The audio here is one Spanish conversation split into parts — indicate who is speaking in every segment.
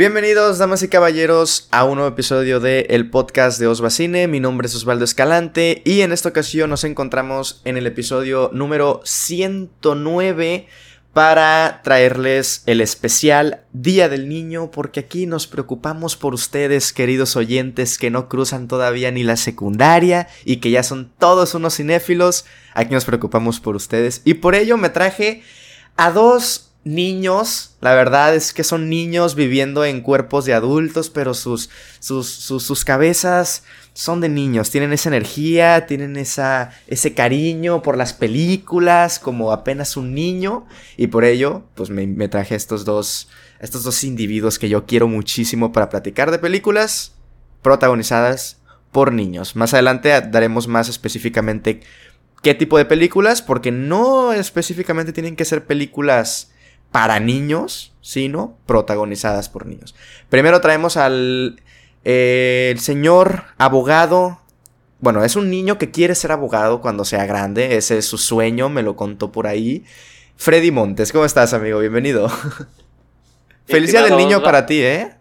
Speaker 1: Bienvenidos, damas y caballeros, a un nuevo episodio de el podcast de Osvacine. Mi nombre es Osvaldo Escalante y en esta ocasión nos encontramos en el episodio número 109 para traerles el especial Día del Niño, porque aquí nos preocupamos por ustedes, queridos oyentes, que no cruzan todavía ni la secundaria y que ya son todos unos cinéfilos. Aquí nos preocupamos por ustedes y por ello me traje a dos niños, la verdad es que son niños viviendo en cuerpos de adultos, pero sus, sus, sus, cabezas son de niños, tienen esa energía, tienen esa, ese cariño por las películas, como apenas un niño, y por ello, pues me, me traje estos dos, estos dos individuos que yo quiero muchísimo para platicar de películas protagonizadas por niños. Más adelante daremos más específicamente qué tipo de películas, porque no específicamente tienen que ser películas para niños, sino protagonizadas por niños. Primero traemos al eh, el señor abogado. Bueno, es un niño que quiere ser abogado cuando sea grande. Ese es su sueño, me lo contó por ahí. Freddy Montes, ¿cómo estás, amigo? Bienvenido. Felicidad del niño para ti, ¿eh?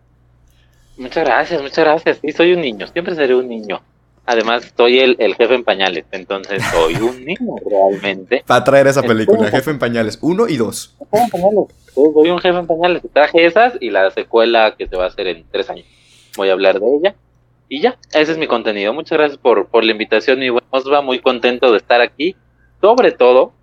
Speaker 2: Muchas gracias, muchas gracias. Sí, soy un niño, siempre seré un niño. Además, soy el, jefe en pañales, entonces soy un niño realmente.
Speaker 1: Para traer esa película, jefe en pañales, uno y dos.
Speaker 2: Soy un jefe en pañales. Traje esas y la secuela que se va a hacer en tres años. Voy a hablar de ella. Y ya, ese es mi contenido. Muchas gracias por, por la invitación, mi buen va muy contento de estar aquí. Sobre todo,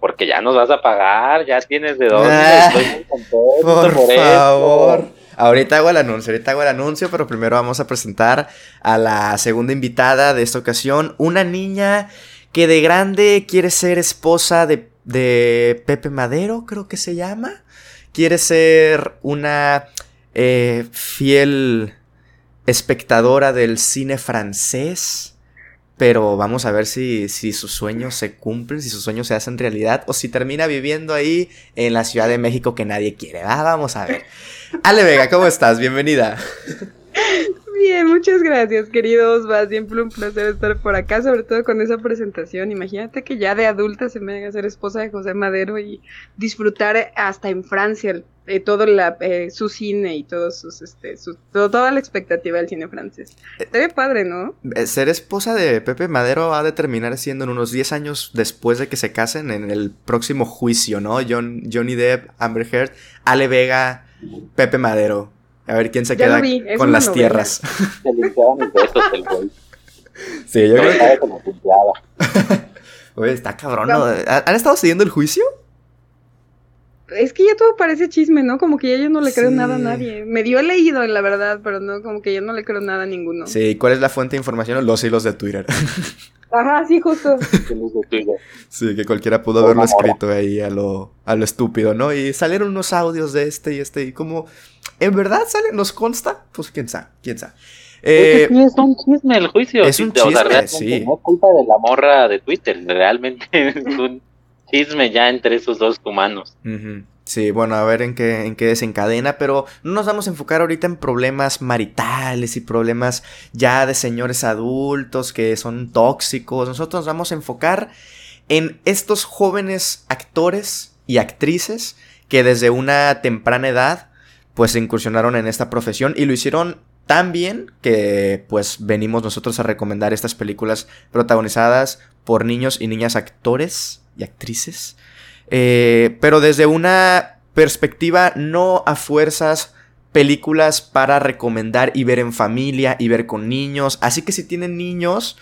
Speaker 2: porque ya nos vas a pagar, ya tienes de dónde. Ah, estoy muy
Speaker 1: contento por, favor. Ahorita hago el anuncio, ahorita hago el anuncio, pero primero vamos a presentar a la segunda invitada de esta ocasión, una niña que de grande quiere ser esposa de, Pepe Madero, creo que se llama. Quiere ser una eh, fiel espectadora del cine francés. Pero vamos a ver si, si sus sueños se cumplen, si sus sueños se hacen realidad o si termina viviendo ahí en la Ciudad de México que nadie quiere. Ah, vamos a ver. Ale Vega, ¿cómo estás? Bienvenida.
Speaker 3: Bien, muchas gracias, queridos. Va siempre un placer estar por acá, sobre todo con esa presentación. Imagínate que ya de adulta se me haga ser esposa de José Madero y disfrutar hasta en Francia eh, todo la, eh, su cine y todos sus, este, toda la expectativa del cine francés. Está bien padre, ¿no?
Speaker 1: Eh, ser esposa de Pepe Madero va a terminar siendo en unos 10 años después de que se casen en el próximo juicio, ¿no? John, Johnny Depp, Amber Heard, Ale Vega Pepe Madero. A ver quién se queda con las tierras. Se limpiaba mis besos el güey. Sí, yo creo que. Oye, está cabrón, ¿no? ¿Han estado siguiendo el juicio?
Speaker 3: Es que ya todo parece chisme, ¿no? Como que ya yo no le creo nada a nadie. Me dio leído, la verdad, pero no, como que ya no le creo nada a ninguno.
Speaker 1: Sí, ¿cuál es la fuente de información? Los hilos de Twitter.
Speaker 3: Ajá, sí, justo.
Speaker 1: sí, que cualquiera pudo haberlo escrito ahí a lo, a lo estúpido, ¿no? Y salieron unos audios de este y este, y como, ¿en verdad salen? ¿Nos consta? Pues quién sabe, quién sabe.
Speaker 2: Eh, es un chisme el juicio. Es un chisme, sí. No es culpa de la morra de Twitter, realmente es un chisme ya entre esos dos humanos.
Speaker 1: Sí, bueno, a ver en qué, en qué desencadena, pero no nos vamos a enfocar ahorita en problemas maritales y problemas ya de señores adultos que son tóxicos. Nosotros nos vamos a enfocar en estos jóvenes actores y actrices que desde una temprana edad pues incursionaron en esta profesión y lo hicieron tan bien que pues venimos nosotros a recomendar estas películas protagonizadas por niños y niñas actores y actrices. Eh, pero desde una perspectiva no a fuerzas películas para recomendar y ver en familia y ver con niños. Así que si tienen niños,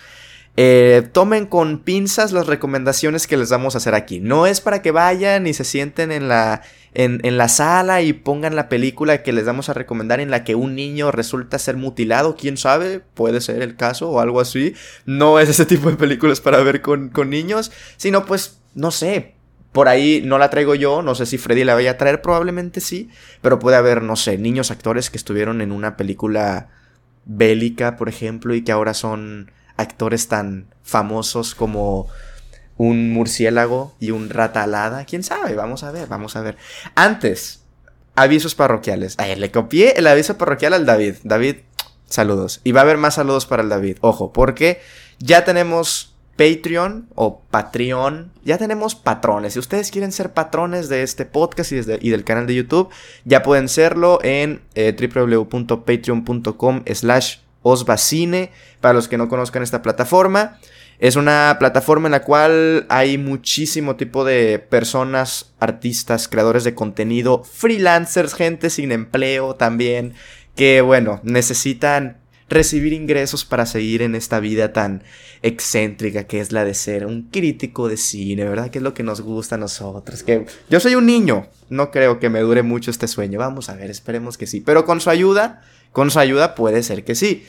Speaker 1: eh, tomen con pinzas las recomendaciones que les vamos a hacer aquí. No es para que vayan y se sienten en la, en, en, la sala y pongan la película que les vamos a recomendar en la que un niño resulta ser mutilado. Quién sabe, puede ser el caso o algo así. No es ese tipo de películas para ver con, con niños, sino pues, no sé, por ahí no la traigo yo, no sé si Freddy la vaya a traer, probablemente sí, pero puede haber, no sé, niños actores que estuvieron en una película bélica, por ejemplo, y que ahora son actores tan famosos como un murciélago y un rata alada. ¿Quién sabe? Vamos a ver, vamos a ver. Antes, avisos parroquiales. Ay, le copié el aviso parroquial al David. David, saludos. Y va a haber más saludos para el David. Ojo, porque ya tenemos Patreon o Patreon. Ya tenemos patrones. Si ustedes quieren ser patrones de este podcast y, del canal de YouTube, ya pueden serlo en eh, www.patreon.com slash osvacine. Para los que no conozcan esta plataforma. Es una plataforma en la cual hay muchísimo tipo de personas, artistas, creadores de contenido, freelancers, gente sin empleo también, que bueno, necesitan recibir ingresos para seguir en esta vida tan excéntrica que es la de ser un crítico de cine, ¿verdad? Que es lo que nos gusta a nosotros. Que yo soy un niño, no creo que me dure mucho este sueño. Vamos a ver, esperemos que sí. Pero con su ayuda, con su ayuda puede ser que sí.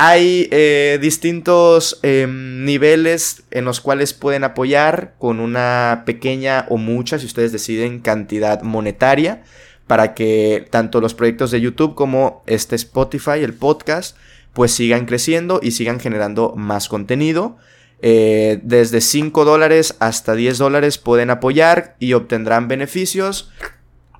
Speaker 1: Hay eh, distintos em, niveles en los cuales pueden apoyar con una pequeña o mucha, si ustedes deciden, cantidad monetaria para que tanto los proyectos de YouTube como este Spotify, el podcast, pues sigan creciendo y sigan generando más contenido. Eh, desde 5 dólares hasta 10 dólares pueden apoyar y obtendrán beneficios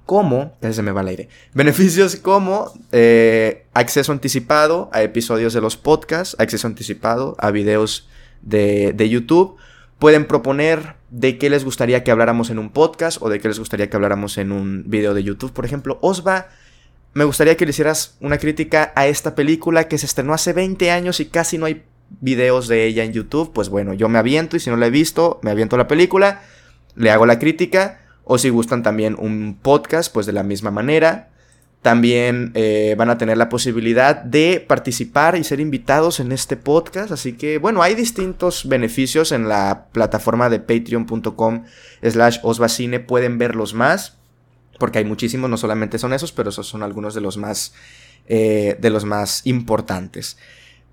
Speaker 1: como, se me va el aire, beneficios como eh, acceso anticipado a episodios de los podcasts, acceso anticipado a videos de, de YouTube, pueden proponer de qué les gustaría que habláramos en un podcast o de qué les gustaría que habláramos en un video de YouTube. Por ejemplo, Osva, me gustaría que le hicieras una crítica a esta película que se estrenó hace 20 años y casi no hay videos de ella en YouTube. Pues bueno, yo me aviento y si no la he visto, me aviento la película, le hago la crítica. O si gustan también un podcast, pues de la misma manera. También eh, van a tener la posibilidad de participar y ser invitados en este podcast. Así que, bueno, hay distintos beneficios en la plataforma de patreon.com slash osvacine. Pueden verlos más. Porque hay muchísimos, no solamente son esos, pero esos son algunos de los más, eh, de los más importantes.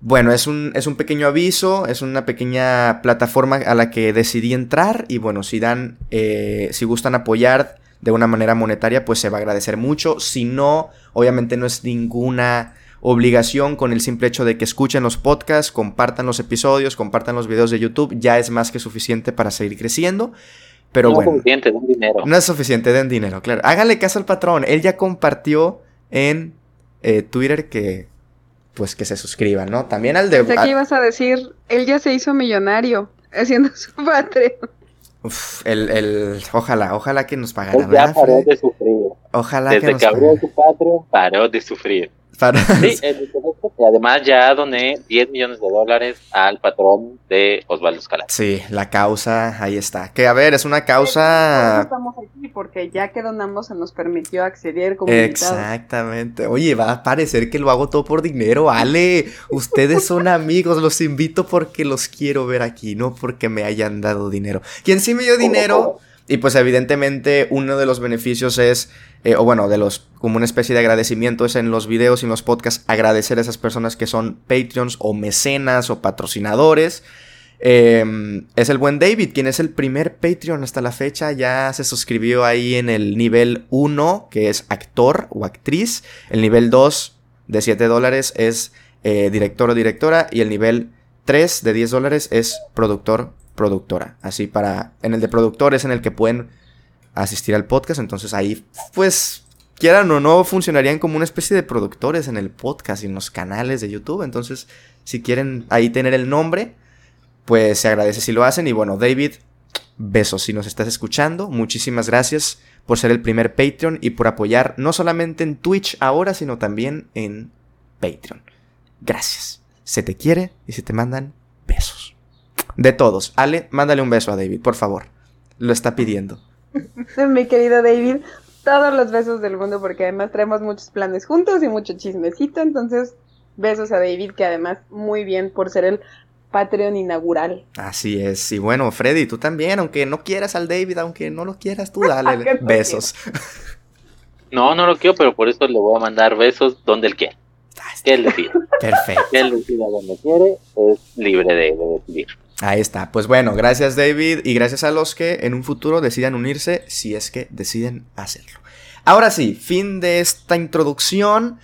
Speaker 1: Bueno, es un, es un pequeño aviso, es una pequeña plataforma a la que decidí entrar. Y bueno, si dan, eh, si gustan apoyar de una manera monetaria, pues se va a agradecer mucho. Si no, obviamente no es ninguna obligación con el simple hecho de que escuchen los podcasts, compartan los episodios, compartan los videos de YouTube, ya es más que suficiente para seguir creciendo. Pero bueno. No es suficiente, den dinero. No es suficiente, den dinero, claro. Háganle caso al patrón. Él ya compartió en eh, Twitter que pues que se suscriban, ¿no? También al de...
Speaker 3: Pensé que ibas a decir, él ya se hizo millonario haciendo su Patreon.
Speaker 1: Uf, el, el, ojalá, ojalá que nos pagaran.
Speaker 2: Ya paró de sufrir.
Speaker 1: Ojalá
Speaker 2: Desde que, nos que abrió su Patreon, paró de sufrir. Sí, y además ya doné 10 millones de dólares al patrón de Osvaldo Escalante.
Speaker 1: Sí, la causa, ahí está. Que a ver, es una causa...
Speaker 3: Estamos aquí porque ya que donamos se nos permitió acceder
Speaker 1: como Exactamente. Oye, va a parecer que lo hago todo por dinero, Ale. Ustedes son amigos, los invito porque los quiero ver aquí, no porque me hayan dado dinero. Quien sí me dio dinero... Y pues evidentemente uno de los beneficios es, eh, o bueno, de los, como una especie de agradecimiento es en los videos y en los podcasts agradecer a esas personas que son Patreons o mecenas o patrocinadores. Em, es el buen David, quien es el primer Patreon hasta la fecha. Ya se suscribió ahí en el nivel 1, que es actor o actriz. El nivel 2 de 7 dólares es eh, director o directora. Y el nivel 3 de 10 dólares es productor productora. Así para. En el de productor es en el que pueden asistir al podcast. Entonces ahí, pues, quieran o no, funcionarían como una especie de productores en el podcast y en los canales de YouTube. Entonces, si quieren ahí tener el nombre, pues se agradece si lo hacen. Y bueno, David, besos si nos estás escuchando. Muchísimas gracias por ser el primer Patreon y por apoyar no solamente en Twitch ahora, sino también en Patreon. Gracias. Se te quiere y se te mandan besos de todos. Ale, mándale un beso a David, por favor. Lo está pidiendo.
Speaker 3: Mi querido David, todos los besos del mundo porque además traemos muchos planes juntos y mucho chismecito. Entonces, besos a David que además muy bien por ser el Patreon inaugural.
Speaker 1: Así es. Y bueno, Freddy, tú también, aunque no quieras al David, aunque no lo quieras, tú dale besos.
Speaker 2: No, no lo quiero, pero por eso le voy a mandar besos donde él quiera. Que él decida.
Speaker 1: Perfecto.
Speaker 2: Que él decida donde quiere, es libre de decidir.
Speaker 1: Ahí está. Pues bueno, gracias David y gracias a los que en un futuro decidan unirse si es que deciden hacerlo. Ahora sí, fin de esta introducción.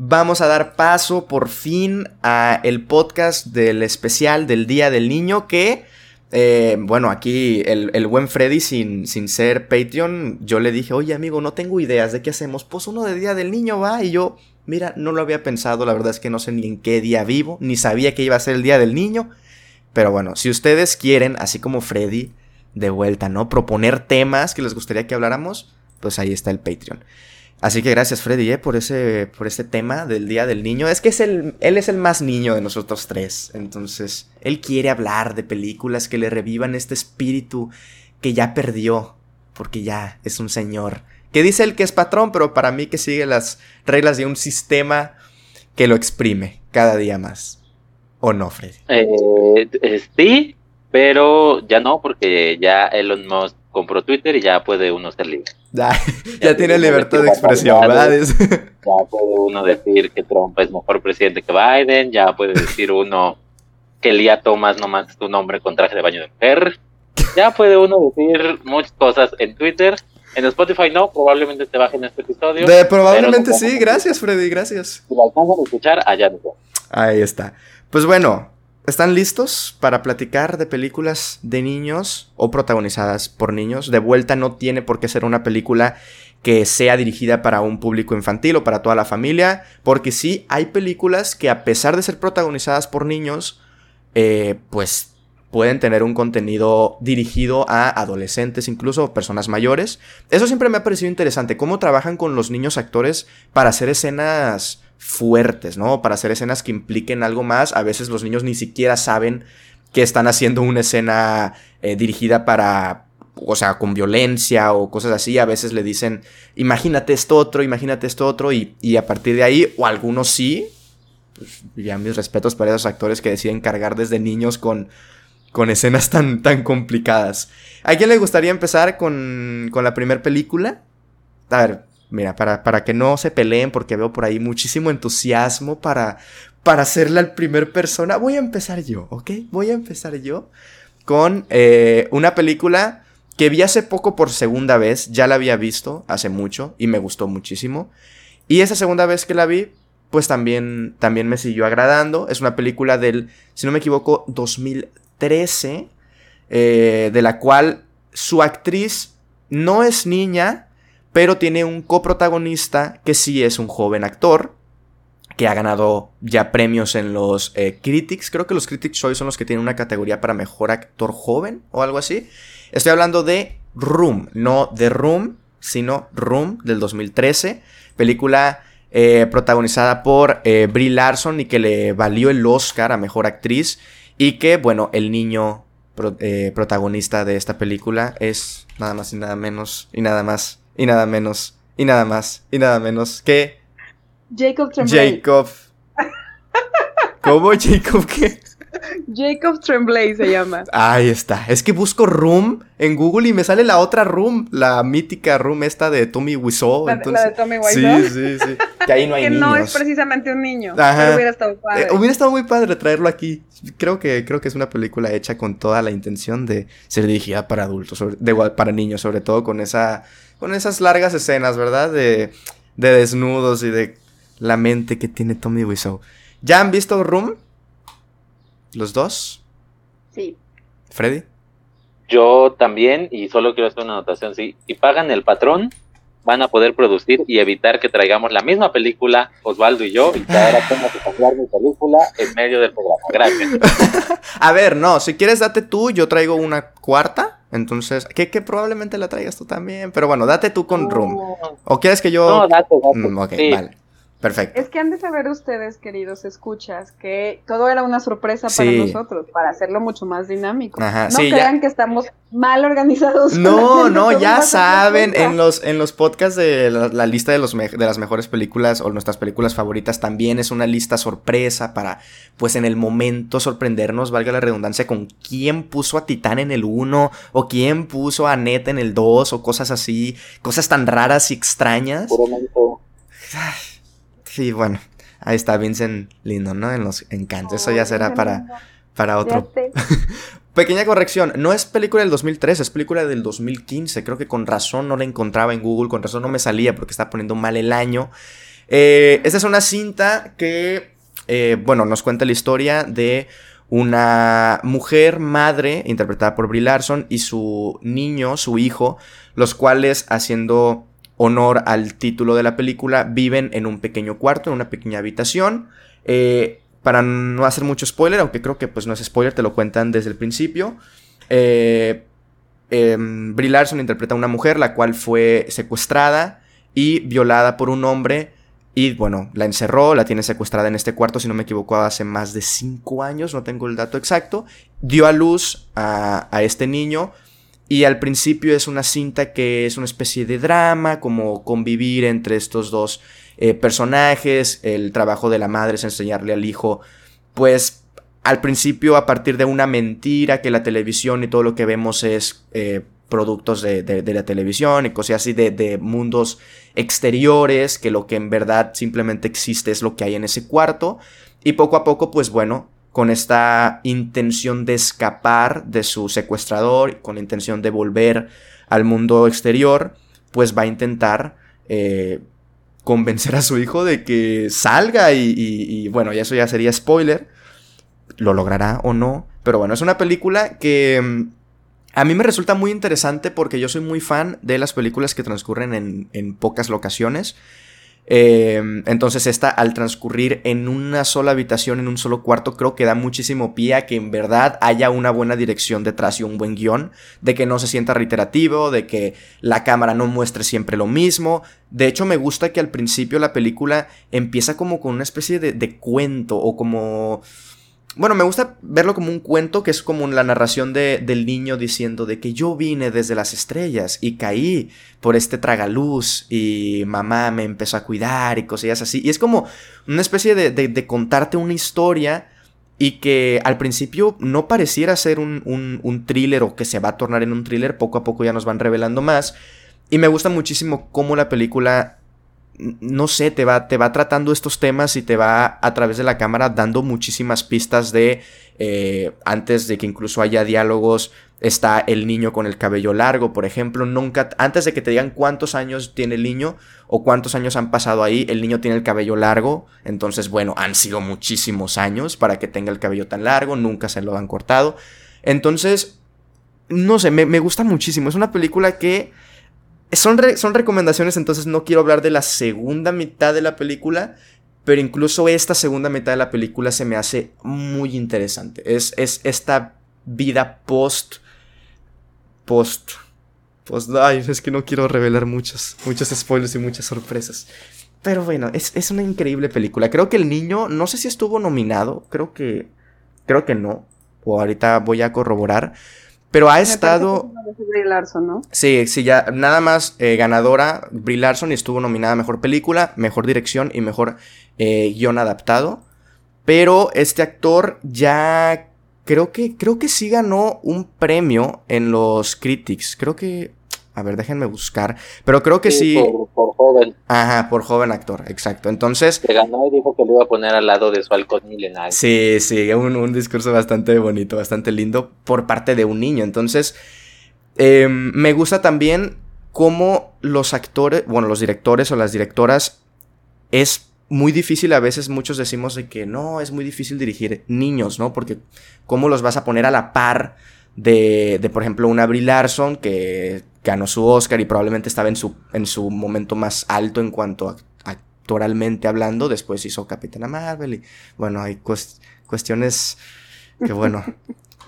Speaker 1: Vamos a dar paso por fin a el podcast del especial del Día del Niño que, eh, bueno, aquí el, buen Freddy sin, sin ser Patreon, yo le dije, oye amigo, no tengo ideas de qué hacemos. Pues uno de Día del Niño va y yo, mira, no lo había pensado, la verdad es que no sé ni en qué día vivo, ni sabía que iba a ser el Día del Niño. Pero bueno, si ustedes quieren, así como Freddy, de vuelta, ¿no? Proponer temas que les gustaría que habláramos, pues ahí está el Patreon. Así que gracias Freddy ¿eh? por, ese, por este tema del Día del Niño. Es que es el, él es el más niño de nosotros tres. Entonces, él quiere hablar de películas que le revivan este espíritu que ya perdió. Porque ya es un señor. Que dice él que es patrón, pero para mí que sigue las reglas de un sistema que lo exprime cada día más. ¿O no, Freddy?
Speaker 2: Eh, eh, sí, pero ya no, porque ya Elon Musk compró Twitter y ya puede uno ser libre.
Speaker 1: Ya, tiene libertad de expresión, ¿verdad?
Speaker 2: Ya puede uno decir que Trump es mejor presidente que Biden, ya puede decir uno que Lía Thomas nomás es tu nombre con traje de baño de mujer. Ya puede uno decir muchas cosas en Twitter. En Spotify no, probablemente te bajen este episodio.
Speaker 1: probablemente sí, gracias Freddy, gracias.
Speaker 2: Si lo alcanzan a escuchar, allá no.
Speaker 1: Ahí está. Pues bueno, ¿Están listos para platicar de películas de niños o protagonizadas por niños? De vuelta no tiene por qué ser una película que sea dirigida para un público infantil o para toda la familia, porque sí hay películas que a pesar de ser protagonizadas por niños, eh, pues pueden tener un contenido dirigido a adolescentes, incluso personas mayores. Eso siempre me ha parecido interesante, cómo trabajan con los niños actores para hacer escenas fuertes, ¿no? Para hacer escenas que impliquen algo más. A veces los niños ni siquiera saben que están haciendo una escena eh, dirigida para, o sea, con violencia o cosas así. A veces le dicen, imagínate esto otro, imagínate esto otro, y, a partir de ahí, o algunos sí, pues, ya mis respetos para esos actores que deciden cargar desde niños con, con escenas tan, tan complicadas. ¿A quién le gustaría empezar con, con la primera película? A ver, Mira, para, para que no se peleen, porque veo por ahí muchísimo entusiasmo para, para hacerla al primer persona, voy a empezar yo, ¿ok? Voy a empezar yo con eh, una película que vi hace poco por segunda vez, ya la había visto hace mucho y me gustó muchísimo. Y esa segunda vez que la vi, pues también, también me siguió agradando. Es una película del, si no me equivoco, 2013, eh, de la cual su actriz no es niña, pero tiene un coprotagonista que sí es un joven actor, que ha ganado ya premios en los eh, Critics. Creo que los Critics hoy son los que tienen una categoría para mejor actor joven o algo así. Estoy hablando de Room, no de Room, sino Room del 2013. Película eh, protagonizada por eh, Brie Larson y que le valió el Oscar a mejor actriz. Y que, bueno, el niño protagonista de esta película es nada más y nada menos y nada más y nada menos, y nada más, y nada menos que...
Speaker 3: Jacob Tremblay.
Speaker 1: Jacob. ¿Cómo Jacob qué?
Speaker 3: Jacob Tremblay se llama.
Speaker 1: Ahí está. Es que busco Room en Google y me sale la otra Room, la mítica Room esta de Tommy Wiseau.
Speaker 3: La,
Speaker 1: entonces...
Speaker 3: la de Tommy Wiseau.
Speaker 1: Sí, sí, sí. Que ahí no hay
Speaker 3: que
Speaker 1: niños.
Speaker 3: no es precisamente un niño. Pero hubiera estado padre.
Speaker 1: Eh, hubiera estado muy padre traerlo aquí. Creo que, creo que es una película hecha con toda la intención de ser dirigida para adultos, de, para niños, sobre todo con esa con esas largas escenas, ¿verdad? De, de desnudos y de la mente que tiene Tommy Wiseau. ¿Ya han visto Room? ¿Los dos?
Speaker 3: Sí.
Speaker 1: ¿Freddy?
Speaker 2: Yo también, y solo quiero hacer una anotación, sí. Si pagan el patrón, van a poder producir y evitar que traigamos la misma película, Osvaldo y yo, y que ahora tenga que cambiar mi película en medio del programa. Gracias.
Speaker 1: a ver, no, si quieres date tú, yo traigo una cuarta, entonces, que, probablemente la traigas tú también, pero bueno, date tú con Room. ¿O quieres que yo...?
Speaker 2: No, date, date.
Speaker 1: Mm, ok, vale. Perfecto.
Speaker 3: Es que han de saber ustedes, queridos escuchas, que todo era una sorpresa para nosotros, para hacerlo mucho más dinámico. no crean que estamos mal organizados.
Speaker 1: No, no, ya saben, en los, en los podcasts de la, lista de, los de las mejores películas o nuestras películas favoritas también es una lista sorpresa para, pues en el momento sorprendernos, valga la redundancia, con quién puso a Titán en el 1 o quién puso a Net en el 2 o cosas así, cosas tan raras y extrañas. Sí, bueno, ahí está Vincent Lindo, ¿no? En los encantos. Eso ya será para, para otro. Pequeña corrección, no es película del 2003, es película del 2015. Creo que con razón no la encontraba en Google, con razón no me salía porque estaba poniendo mal el año. Eh, esta es una cinta que, eh, bueno, nos cuenta la historia de una mujer madre, interpretada por Brie Larson, y su niño, su hijo, los cuales haciendo honor al título de la película, viven en un pequeño cuarto, en una pequeña habitación. Eh, para no hacer mucho spoiler, aunque creo que pues no es spoiler, te lo cuentan desde el principio. Eh, em, Larson interpreta a una mujer la cual fue secuestrada y violada por un hombre y bueno, la encerró, la tiene secuestrada en este cuarto, si no me equivoco, hace más de 5 años, no tengo el dato exacto. Dio a luz a, este niño y al principio es una cinta que es una especie de drama, como convivir entre estos dos eh, personajes. El trabajo de la madre es enseñarle al hijo, pues al principio a partir de una mentira que la televisión y todo lo que vemos es... Eh, productos de, la televisión y cosas así de, mundos exteriores, que lo que en verdad simplemente existe es lo que hay en ese cuarto. Y poco a poco, pues bueno, con esta intención de escapar de su secuestrador, con la intención de volver al mundo exterior, pues va a intentar eh, convencer a su hijo de que salga y, y bueno, ya eso ya sería spoiler. Lo logrará o no. Pero bueno, es una película que mm, a mí me resulta muy interesante porque yo soy muy fan de las películas que transcurren en, pocas locaciones. Eh, entonces esta al transcurrir en una sola habitación, en un solo cuarto, creo que da muchísimo pie a que en verdad haya una buena dirección detrás y un buen guion, de que no se sienta reiterativo, de que la cámara no muestre siempre lo mismo. De hecho me gusta que al principio la película empieza como con una especie de, de cuento o como bueno, me gusta verlo como un cuento que es como la narración de, del niño diciendo de que yo vine desde las estrellas y caí por este tragaluz y mamá me empezó a cuidar y cosillas así. Y es como una especie de, de, contarte una historia y que al principio no pareciera ser un, un, un thriller o que se va a tornar en un thriller, poco a poco ya nos van revelando más. Y me gusta muchísimo cómo la película no sé, te va, te va tratando estos temas y te va a través de la cámara dando muchísimas pistas de, eh, antes de que incluso haya diálogos, está el niño con el cabello largo, por ejemplo, nunca, antes de que te digan cuántos años tiene el niño o cuántos años han pasado ahí, el niño tiene el cabello largo, entonces, bueno, han sido muchísimos años para que tenga el cabello tan largo, nunca se lo han cortado, entonces, no sé, me, me gusta muchísimo, es una película que son, son recomendaciones, entonces no quiero hablar de la segunda mitad de la película, pero incluso esta segunda mitad de la película se me hace muy interesante. Es, es esta vida post. Post. Post. Ay, es que no quiero revelar muchos, muchos spoilers y muchas sorpresas. Pero bueno, es, es, una increíble película. Creo que el niño, no sé si estuvo nominado, creo que. Creo que no. O ahorita voy a corroborar. Pero ha estado.
Speaker 3: ¿no?
Speaker 1: Sí, sí, ya. Nada más eh, ganadora Brie Larson y estuvo nominada a mejor película, mejor dirección y mejor eh, guion adaptado. Pero este actor ya. Creo que, creo que sí ganó un premio en los Critics. Creo que a ver, déjenme buscar. Pero creo que sí.
Speaker 2: Por, joven.
Speaker 1: Ajá, por joven actor, exacto. Entonces.
Speaker 2: Se ganó y dijo que lo iba a poner al lado de su halcón milenario.
Speaker 1: Sí, sí, un, un discurso bastante bonito, bastante lindo por parte de un niño. Entonces, em, me gusta también cómo los actores, bueno, los directores o las directoras es muy difícil a veces muchos decimos de que no, es muy difícil dirigir niños, ¿no? Porque cómo los vas a poner a la par de, de por ejemplo, una Brie Larson que ganó su Oscar y probablemente estaba en su, en su momento más alto en cuanto a actoralmente hablando. Después hizo Capitana Marvel y bueno, hay cuestiones que bueno.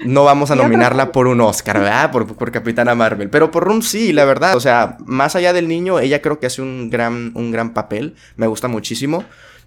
Speaker 1: No vamos a nominarla por un Oscar, ¿verdad? Por, por Capitana Marvel. Pero por Rum sí, la verdad. O sea, más allá del niño, ella creo que hace un gran, un gran papel. Me gusta muchísimo.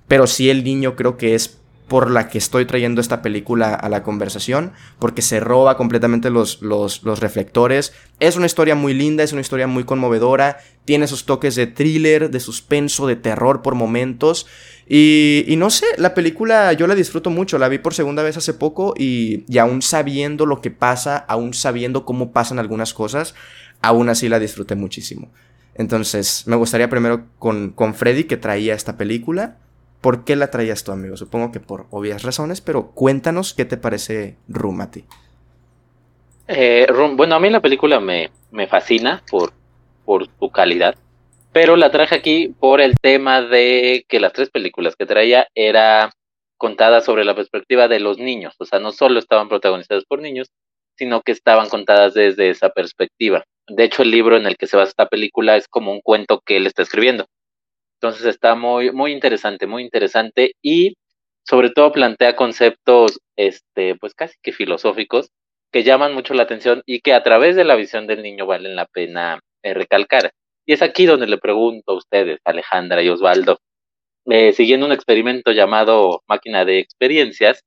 Speaker 1: Pero sí el niño creo que es por la que estoy trayendo esta película a la conversación, porque se roba completamente los, los, reflectores. Es una historia muy linda, es una historia muy conmovedora, tiene esos toques de thriller, de suspenso, de terror por momentos. Y, no sé, la película yo la disfruto mucho, la vi por segunda vez hace poco y, y aún sabiendo lo que pasa, aún sabiendo cómo pasan algunas cosas, aún así la disfruté muchísimo. Entonces, me gustaría primero con, con Freddy que traía esta película ¿Por qué la traías tú, amigo? Supongo que por obvias razones, pero cuéntanos qué te parece Room a ti.
Speaker 2: Eh, bueno, a mí la película me, me fascina por, por su calidad, pero la traje aquí por el tema de que las tres películas que traía era contadas sobre la perspectiva de los niños, o sea, no solo estaban protagonizadas por niños, sino que estaban contadas desde esa perspectiva. De hecho, el libro en el que se basa esta película es como un cuento que él está escribiendo. Entonces está muy, muy interesante, muy interesante. Y sobre todo plantea conceptos, este, pues casi que filosóficos, que llaman mucho la atención y que a través de la visión del niño valen la pena eh, recalcar. Y es aquí donde le pregunto a ustedes, Alejandra y Osvaldo, eh, siguiendo un experimento llamado máquina de experiencias,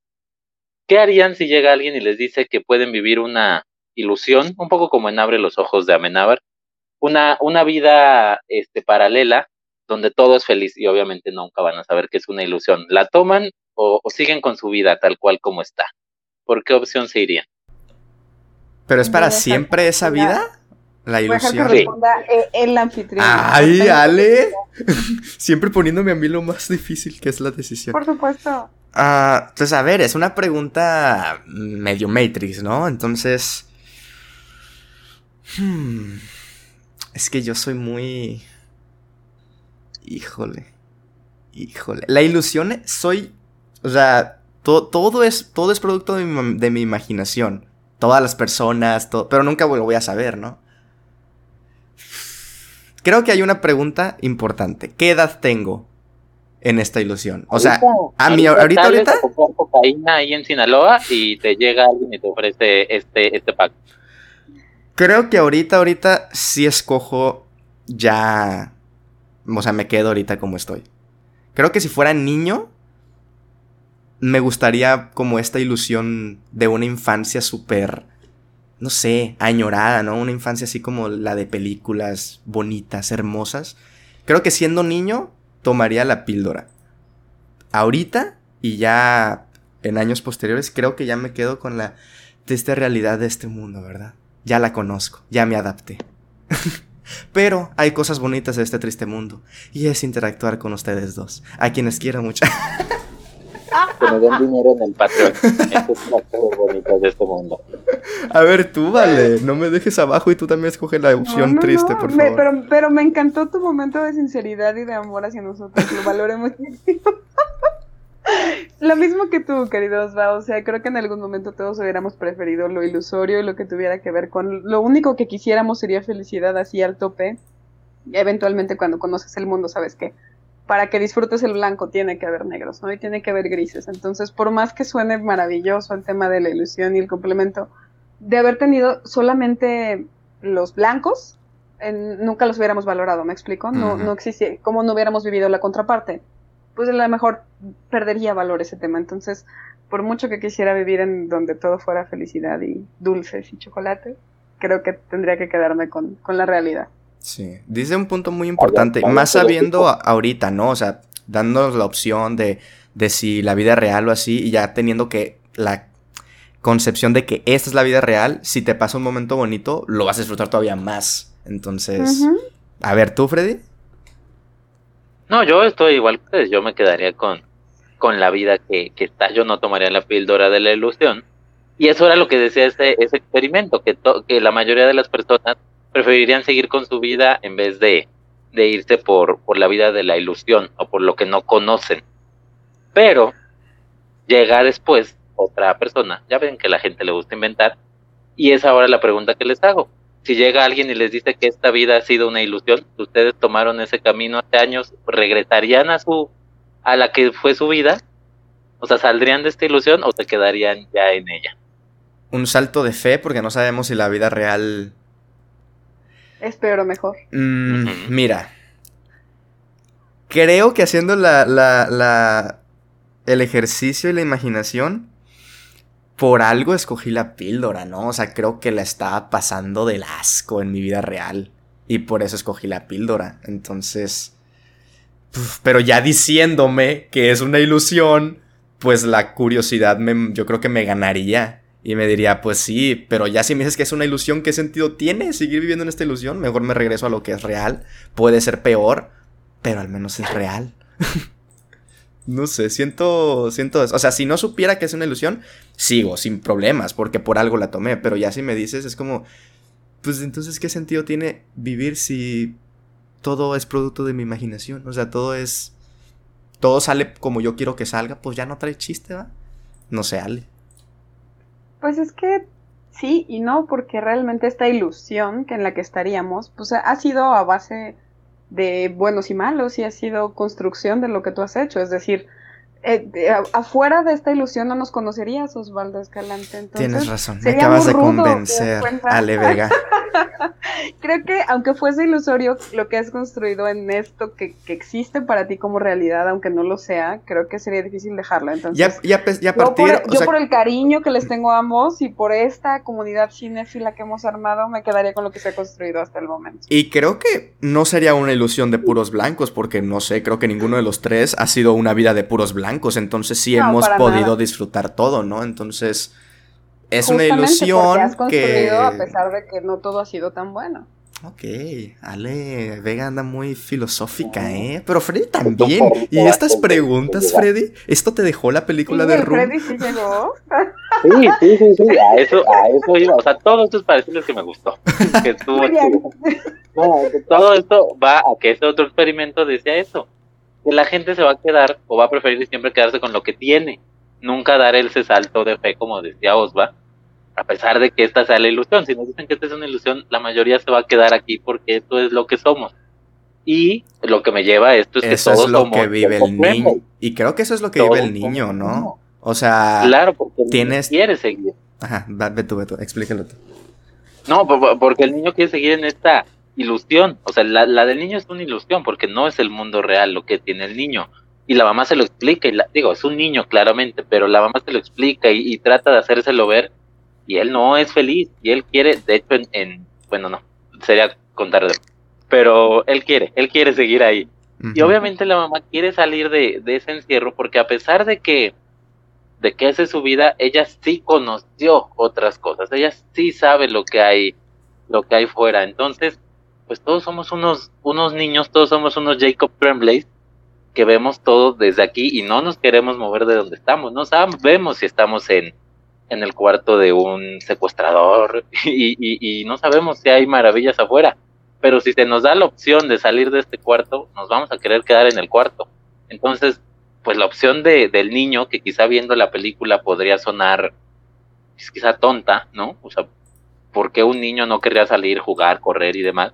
Speaker 2: ¿qué harían si llega alguien y les dice que pueden vivir una ilusión, un poco como en Abre los Ojos de Amenábar, una, una vida este, paralela donde todo es feliz y obviamente nunca van a saber que es una ilusión. ¿La toman o, siguen con su vida tal cual como está? ¿Por qué opción se irían?
Speaker 1: ¿Pero es para siempre esa vida? La ilusión.
Speaker 3: Que responda eh, el anfitrión.
Speaker 1: Ay, Ale. Siempre poniéndome a mí lo más difícil que es la decisión.
Speaker 3: Por supuesto.
Speaker 1: Ah, pues a ver, es una pregunta medio Matrix, ¿no? Entonces. Hmm, es que yo soy muy. Híjole. Híjole. La ilusión soy. O sea, todo, es, todo es producto de mi, de mi imaginación. Todas las personas, todo, pero nunca lo voy a saber, ¿no? Creo que hay una pregunta importante. ¿Qué edad tengo en esta ilusión? O sea, a mí ahorita, ahorita.
Speaker 2: cocaína ahí en Sinaloa y te llega alguien y te ofrece este, este pack.
Speaker 1: Creo que ahorita, ahorita sí escojo ya. O sea, me quedo ahorita como estoy. Creo que si fuera niño, me gustaría como esta ilusión de una infancia súper no sé, añorada, ¿no? Una infancia así como la de películas bonitas, hermosas. Creo que siendo niño tomaría la píldora. Ahorita y ya en años posteriores creo que ya me quedo con la triste realidad de este mundo, ¿verdad? Ya la conozco, ya me adapté. Pero hay cosas bonitas de este triste mundo y es interactuar con ustedes dos, a quienes quiero mucho.
Speaker 2: que me den dinero en el Patreon. Eso es una cosa bonita de este mundo.
Speaker 1: A ver, tú vale, no me dejes abajo y tú también escoge la opción triste, por favor.
Speaker 3: pero, pero me encantó tu momento de sinceridad y de amor hacia nosotros, lo valoré muchísimo. Lo mismo que tú, queridos va, o sea, creo que en algún momento todos hubiéramos preferido lo ilusorio y lo que tuviera que ver con lo único que quisiéramos sería felicidad así al tope. Y eventualmente cuando conoces el mundo, sabes que para que disfrutes el blanco tiene que haber negros, ¿no? Y tiene que haber grises. Entonces, por más que suene maravilloso el tema de la ilusión y el complemento, de haber tenido solamente los blancos, nunca los hubiéramos valorado, ¿me explico? No, no existe, como no hubiéramos vivido la contraparte, pues a lo mejor perdería valor ese tema. Entonces, por mucho que quisiera vivir en donde todo fuera felicidad y dulces y chocolate, creo que tendría que quedarme con, con la realidad.
Speaker 1: Sí, dice un punto muy importante, más sabiendo ahorita, ¿no? O sea, dándonos la opción de, de si la vida es real o así, y ya teniendo que la concepción de que esta es la vida real, si te pasa un momento bonito, lo vas a disfrutar todavía más. Entonces, a ver, ¿tú, Freddy?
Speaker 2: No, yo estoy igual que ustedes, yo me quedaría con, con la vida que, que está, yo no tomaría la píldora de la ilusión. Y eso era lo que decía ese, ese experimento, que, que la mayoría de las personas preferirían seguir con su vida en vez de, de irse por, por la vida de la ilusión o por lo que no conocen. Pero llega después otra persona, ya ven que la gente le gusta inventar, y es ahora la pregunta que les hago. Si llega alguien y les dice que esta vida ha sido una ilusión, ustedes tomaron ese camino hace años, regresarían a su a la que fue su vida, o sea, saldrían de esta ilusión o se quedarían ya en ella.
Speaker 1: Un salto de fe porque no sabemos si la vida real
Speaker 3: es peor o mejor.
Speaker 1: Mm, mira. Creo que haciendo la, la, la, el ejercicio y la imaginación, por algo escogí la píldora, ¿no? O sea, creo que la estaba pasando del asco en mi vida real. Y por eso escogí la píldora. Entonces... Pero ya diciéndome que es una ilusión, pues la curiosidad me, yo creo que me ganaría. Y me diría, pues sí, pero ya si me dices que es una ilusión, ¿qué sentido tiene seguir viviendo en esta ilusión? Mejor me regreso a lo que es real. Puede ser peor, pero al menos es real. no sé, siento, siento, o sea, si no supiera que es una ilusión, sigo sin problemas, porque por algo la tomé, pero ya si me dices, es como, pues entonces, ¿qué sentido tiene vivir si todo es producto de mi imaginación? O sea, todo es, todo sale como yo quiero que salga, pues ya no trae chiste, ¿va? No sé, Ale.
Speaker 3: Pues es que sí y no, porque realmente esta ilusión que en la que estaríamos, pues ha sido a base de buenos y malos y ha sido construcción de lo que tú has hecho. Es decir, eh, afuera de esta ilusión no nos conocerías, Osvaldo Escalante. Entonces,
Speaker 1: Tienes razón, me acabas de convencer, Ale Vega.
Speaker 3: Creo que aunque fuese ilusorio lo que has construido en esto que, existe para ti como realidad, aunque no lo sea, creo que sería difícil dejarlo. Entonces,
Speaker 1: ya, ya, partir,
Speaker 3: yo, por, el cariño que les tengo a ambos y por esta comunidad cinéfila que hemos armado, me quedaría con lo que se ha construido hasta el momento.
Speaker 1: Y creo que no sería una ilusión de puros blancos, porque no sé, creo que ninguno de los tres ha sido una vida de puros blancos entonces sí hemos podido disfrutar todo, ¿no? Entonces es una ilusión
Speaker 3: has que... a pesar de que no todo ha sido tan bueno.
Speaker 1: Ok, Ale Vega anda muy filosófica, ¿eh? Pero Freddy también. Y estas preguntas, Freddy, ¿esto te dejó la película de Room?
Speaker 3: Freddy sí llegó.
Speaker 2: Sí, sí, sí, sí, a eso, a eso iba. O sea, todo esto es para decirles que me gustó. Que estuvo no, todo esto va a que ese otro experimento decía eso que la gente se va a quedar o va a preferir siempre quedarse con lo que tiene, nunca dar ese salto de fe, como decía Osva, a pesar de que esta sea la ilusión. Si nos dicen que esta es una ilusión, la mayoría se va a quedar aquí porque esto es lo que somos. Y lo que me lleva a esto es que
Speaker 1: eso es lo que vive el niño. Y creo que eso es lo que vive el niño, ¿no? O sea,
Speaker 2: claro, porque
Speaker 1: tienes...
Speaker 2: quiere seguir.
Speaker 1: Ajá, ve tú, ve tú, explícalo tú.
Speaker 2: No, porque el niño quiere seguir en esta ilusión. O sea, la, la, del niño es una ilusión porque no es el mundo real lo que tiene el niño. Y la mamá se lo explica, y la, digo, es un niño claramente, pero la mamá se lo explica y, trata de hacérselo ver y él no es feliz y él quiere, de hecho, en, bueno, no, sería contar de... Pero él quiere, él quiere seguir ahí. Y obviamente la mamá quiere salir de, de ese encierro porque a pesar de que de que es su vida, ella sí conoció otras cosas, ella sí sabe lo que hay, lo que hay fuera. Entonces, pues todos somos unos, unos niños, todos somos unos Jacob Tremblays que vemos todo desde aquí y no nos queremos mover de donde estamos, no sabemos si estamos en, en el cuarto de un secuestrador y, y, no sabemos si hay maravillas afuera, pero si se nos da la opción de salir de este cuarto, nos vamos a querer quedar en el cuarto. Entonces, pues la opción de, del niño, que quizá viendo la película podría sonar pues, quizá tonta, ¿no? O sea, ¿por qué un niño no querría salir, jugar, correr y demás?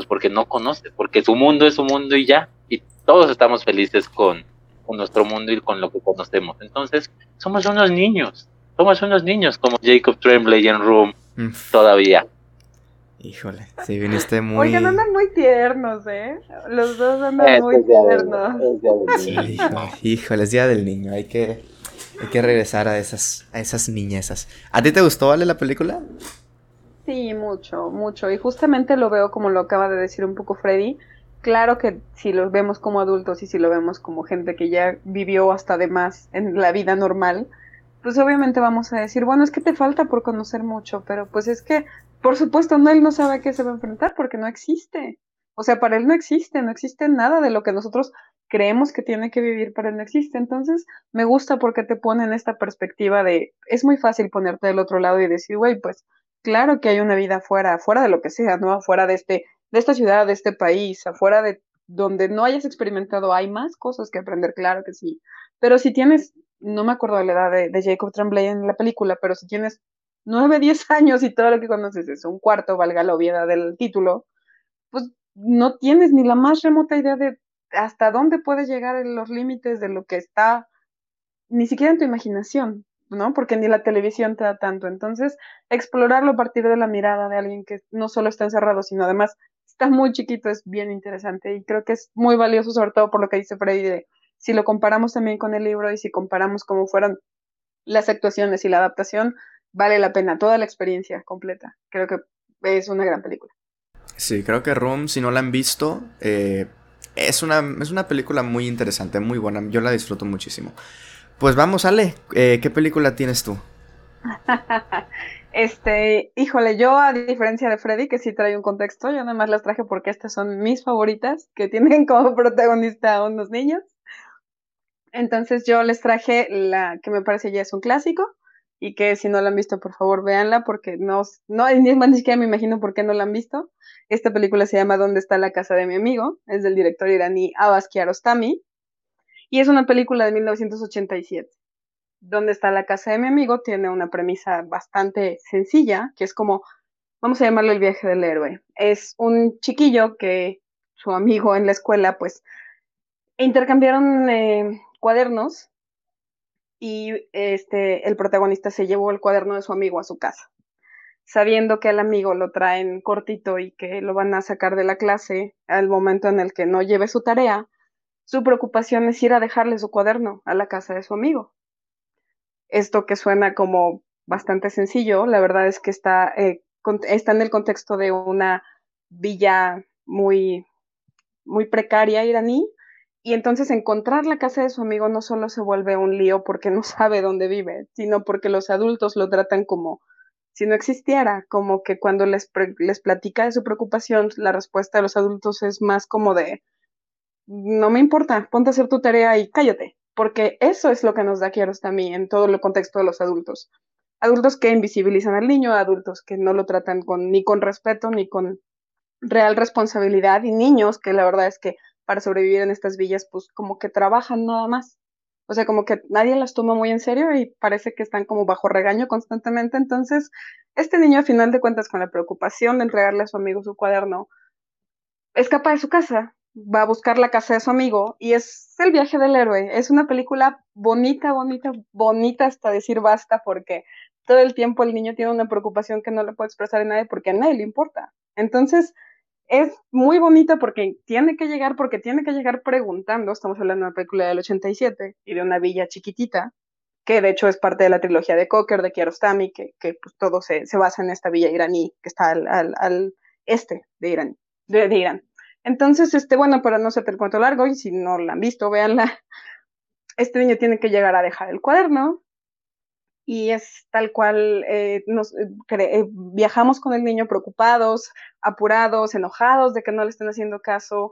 Speaker 2: Pues porque no conoce, porque su mundo es su mundo y ya. Y todos estamos felices con, nuestro mundo y con lo que conocemos. Entonces, somos unos niños. Somos unos niños como Jacob Tremblay en Room mm. todavía.
Speaker 1: Híjole, si viniste muy.
Speaker 3: Oigan, andan muy tiernos, ¿eh? Los dos andan muy tiernos.
Speaker 1: híjole, es día del niño. Hay que, hay que regresar a esas, a esas niñezas. ¿A ti te gustó, Vale, la película?
Speaker 3: Sí, mucho, mucho. Y justamente lo veo como lo acaba de decir un poco Freddy. Claro que si los vemos como adultos y si lo vemos como gente que ya vivió hasta de más en la vida normal, pues obviamente vamos a decir, bueno, es que te falta por conocer mucho, pero pues es que, por supuesto, no, él no sabe a qué se va a enfrentar porque no existe. O sea, para él no existe, no existe nada de lo que nosotros creemos que tiene que vivir, para él no existe. Entonces, me gusta porque te pone en esta perspectiva de, es muy fácil ponerte del otro lado y decir, güey, pues claro que hay una vida afuera, afuera de lo que sea, ¿no? Afuera de este, de esta ciudad, de este país, afuera de donde no hayas experimentado, hay más cosas que aprender, claro que sí. Pero si tienes, no me acuerdo de la edad de, Jacob Tremblay en la película, pero si tienes nueve, diez años y todo lo que conoces es un cuarto, valga la obviedad del título, pues no tienes ni la más remota idea de hasta dónde puedes llegar en los límites de lo que está, ni siquiera en tu imaginación. ¿No? Porque ni la televisión te da tanto. Entonces, explorarlo a partir de la mirada de alguien que no solo está encerrado, sino además está muy chiquito es bien interesante y creo que es muy valioso, sobre todo por lo que dice Freddy, de si lo comparamos también con el libro y si comparamos cómo fueron las actuaciones y la adaptación, vale la pena toda la experiencia completa. Creo que es una gran película.
Speaker 1: Sí, creo que Room, si no la han visto, eh, es, una, es una película muy interesante, muy buena. Yo la disfruto muchísimo. Pues vamos, Ale, eh, ¿qué película tienes tú?
Speaker 3: este, híjole, yo a diferencia de Freddy, que sí trae un contexto, yo nada más las traje porque estas son mis favoritas, que tienen como protagonista a unos niños. Entonces yo les traje la que me parece ya es un clásico y que si no la han visto, por favor, véanla porque no, no ni, ni siquiera me imagino por qué no la han visto. Esta película se llama ¿Dónde está la casa de mi amigo? Es del director iraní Abbas Kiarostami y es una película de 1987. Donde está la casa de mi amigo tiene una premisa bastante sencilla, que es como, vamos a llamarlo el viaje del héroe. Es un chiquillo que su amigo en la escuela, pues, intercambiaron eh, cuadernos y este, el protagonista se llevó el cuaderno de su amigo a su casa, sabiendo que el amigo lo traen cortito y que lo van a sacar de la clase al momento en el que no lleve su tarea, su preocupación es ir a dejarle su cuaderno a la casa de su amigo. Esto que suena como bastante sencillo, la verdad es que está, eh, está en el contexto de una villa muy, muy precaria iraní, y entonces encontrar la casa de su amigo no solo se vuelve un lío porque no sabe dónde vive, sino porque los adultos lo tratan como si no existiera, como que cuando les, les platica de su preocupación, la respuesta de los adultos es más como de, no me importa, ponte a hacer tu tarea y cállate, porque eso es lo que nos da mí en todo el contexto de los adultos. Adultos que invisibilizan al niño, adultos que no lo tratan con, ni con respeto ni con real responsabilidad, y niños que la verdad es que para sobrevivir en estas villas, pues como que trabajan nada más. O sea, como que nadie las toma muy en serio y parece que están como bajo regaño constantemente. Entonces, este niño, a final de cuentas, con la preocupación de entregarle a su amigo su cuaderno, escapa de su casa, va a buscar la casa de su amigo y es el viaje del héroe. Es una película bonita, bonita, bonita hasta decir basta porque todo el tiempo el niño tiene una preocupación que no le puede expresar a nadie porque a nadie le importa. Entonces, es muy bonita porque tiene que llegar, porque tiene que llegar preguntando, estamos hablando de una película del 87 y de una villa chiquitita, que de hecho es parte de la trilogía de Cocker, de Kiarostami, que, que pues todo se, se, basa en esta villa iraní que está al, al, este de Irán, de, Irán. Entonces, este, bueno, para no hacerte el cuento largo, y si no la han visto, véanla, este niño tiene que llegar a dejar el cuaderno, y es tal cual eh, nos eh, eh, viajamos con el niño preocupados, apurados, enojados de que no le estén haciendo caso,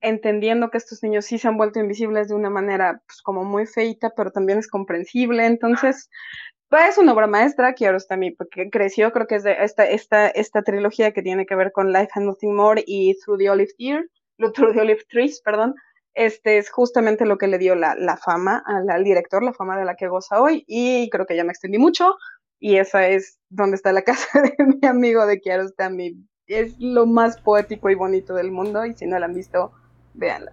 Speaker 3: entendiendo que estos niños sí se han vuelto invisibles de una manera pues, como muy feita, pero también es comprensible. Entonces, es una obra maestra, también, porque creció, creo que es de esta, esta, esta trilogía que tiene que ver con Life and Nothing More y Through the Olive Year, Through the Olive Trees, perdón, este es justamente lo que le dio la, la fama al, director, la fama de la que goza hoy, y creo que ya me extendí mucho, y esa es donde está la casa de mi amigo de Kiarostami. Es lo más poético y bonito del mundo, y si no la han visto, véanla.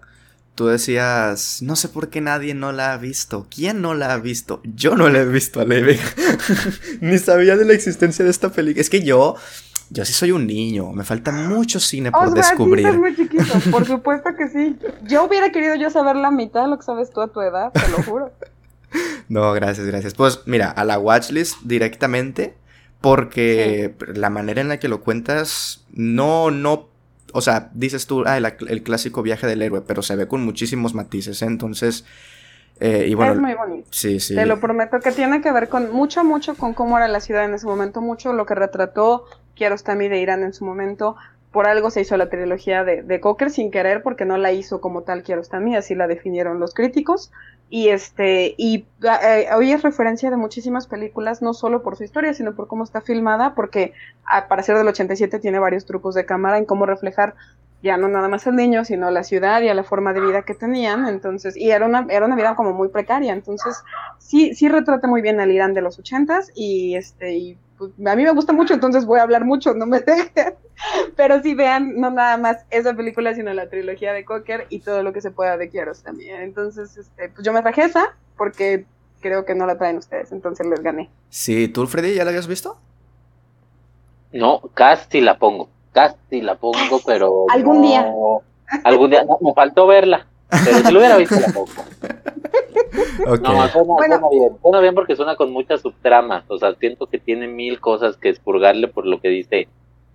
Speaker 1: Tú decías, no sé por qué nadie no la ha visto. ¿Quién no la ha visto? Yo no la he visto, a Ni sabía de la existencia de esta película. Es que yo, yo sí soy un niño, me falta mucho cine por descubrir.
Speaker 3: Muy chiquito, por supuesto que sí. Yo hubiera querido yo saber la mitad de lo que sabes tú a tu edad, te lo juro.
Speaker 1: no, gracias, gracias. Pues mira, a la watchlist directamente, porque la manera en la que lo cuentas, no, no, o sea, dices tú, ah, el, clásico viaje del héroe, pero se ve con muchísimos matices, ¿eh? entonces... Eh, y bueno,
Speaker 3: es muy bonito.
Speaker 1: Sí, sí.
Speaker 3: Te lo prometo que tiene que ver con mucho, mucho con cómo era la ciudad en ese momento, mucho lo que retrató Kiarostami de Irán en su momento. Por algo se hizo la trilogía de, de Cocker sin querer, porque no la hizo como tal Kiarostami, así la definieron los críticos. Y este, y eh, hoy es referencia de muchísimas películas, no solo por su historia, sino por cómo está filmada, porque para ser del 87 tiene varios trucos de cámara en cómo reflejar ya no nada más al niño, sino la ciudad y a la forma de vida que tenían, entonces, y era una, era una vida como muy precaria, entonces, sí, sí retrata muy bien al Irán de los ochentas, y este, y pues, a mí me gusta mucho, entonces voy a hablar mucho, no me dejen. Pero sí vean, no nada más esa película, sino la trilogía de Cocker y todo lo que se pueda de Kieros también. Entonces, este, pues yo me traje esa porque creo que no la traen ustedes, entonces les gané.
Speaker 1: Sí, ¿tú, Freddy, ya la habías visto?
Speaker 2: No, casi la pongo, casi la pongo, pero...
Speaker 3: Algún día.
Speaker 2: Algún día, me faltó verla. Pero si lo hubiera visto la pongo. No, suena, bien. Suena bien porque suena con muchas subtramas. O sea, siento que tiene mil cosas que expurgarle por lo que dice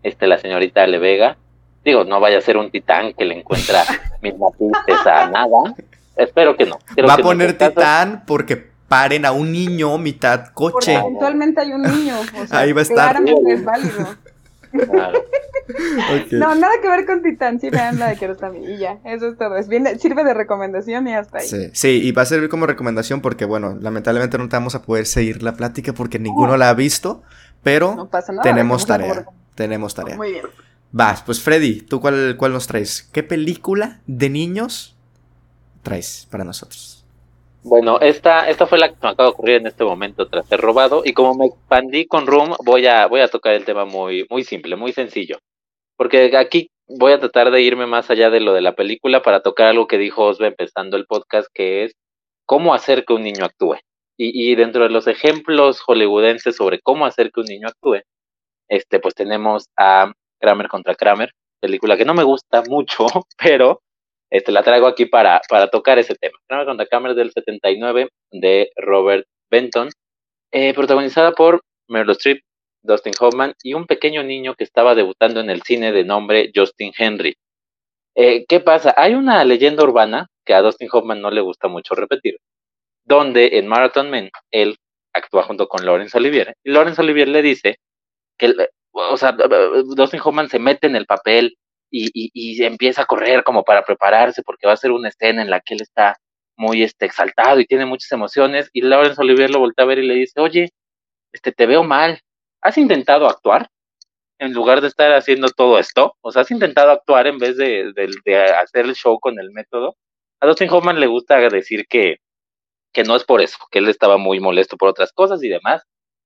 Speaker 2: este la señorita Le Vega. Digo, no vaya a ser un titán que le encuentra mil matices a nada. Espero que no.
Speaker 1: Va a poner titán porque paren a un niño mitad coche. Porque
Speaker 3: eventualmente hay un niño.
Speaker 1: Ahí va a estar.
Speaker 3: Claramente es válido. No, nada que ver con Titán, sí vean la de Kiarostami y ya, eso es todo. Es bien, sirve de recomendación y hasta ahí.
Speaker 1: Sí, sí, y va a servir como recomendación porque, bueno, lamentablemente no te vamos a poder seguir la plática porque ninguno la ha visto, pero tenemos tarea. Tenemos tarea.
Speaker 3: Muy bien.
Speaker 1: Vas, pues Freddy, ¿tú cuál, cuál nos traes? ¿Qué película de niños traes para nosotros?
Speaker 2: Bueno, esta, esta fue la que me acaba de ocurrir en este momento tras ser robado. Y como me expandí con Room, voy a, voy a tocar el tema muy, muy simple, muy sencillo. Porque aquí voy a tratar de irme más allá de lo de la película para tocar algo que dijo Osbe empezando el podcast, que es cómo hacer que un niño actúe. Y, dentro de los ejemplos hollywoodenses sobre cómo hacer que un niño actúe, este, pues tenemos a Kramer contra Kramer, película que no me gusta mucho, pero este, la traigo aquí para, para tocar ese tema. Kramer contra Kramer del 79 de Robert Benton, eh, protagonizada por Meryl Streep, Dustin Hoffman y un pequeño niño que estaba debutando en el cine de nombre Justin Henry. Eh, ¿Qué pasa? Hay una leyenda urbana que a Dustin Hoffman no le gusta mucho repetir, donde en Marathon Men él actúa junto con Laurence Olivier y Laurence Olivier le dice que, o sea, Dustin Hoffman se mete en el papel y, empieza a correr como para prepararse porque va a ser una escena en la que él está muy este, exaltado y tiene muchas emociones y Laurence Olivier lo voltea a ver y le dice, oye, este, te veo mal, ¿has intentado actuar? En lugar de estar haciendo todo esto, o sea, has intentado actuar en vez de, hacer el show con el método. A Dustin Hoffman le gusta decir que, que no es por eso, que él estaba muy molesto por otras cosas y demás,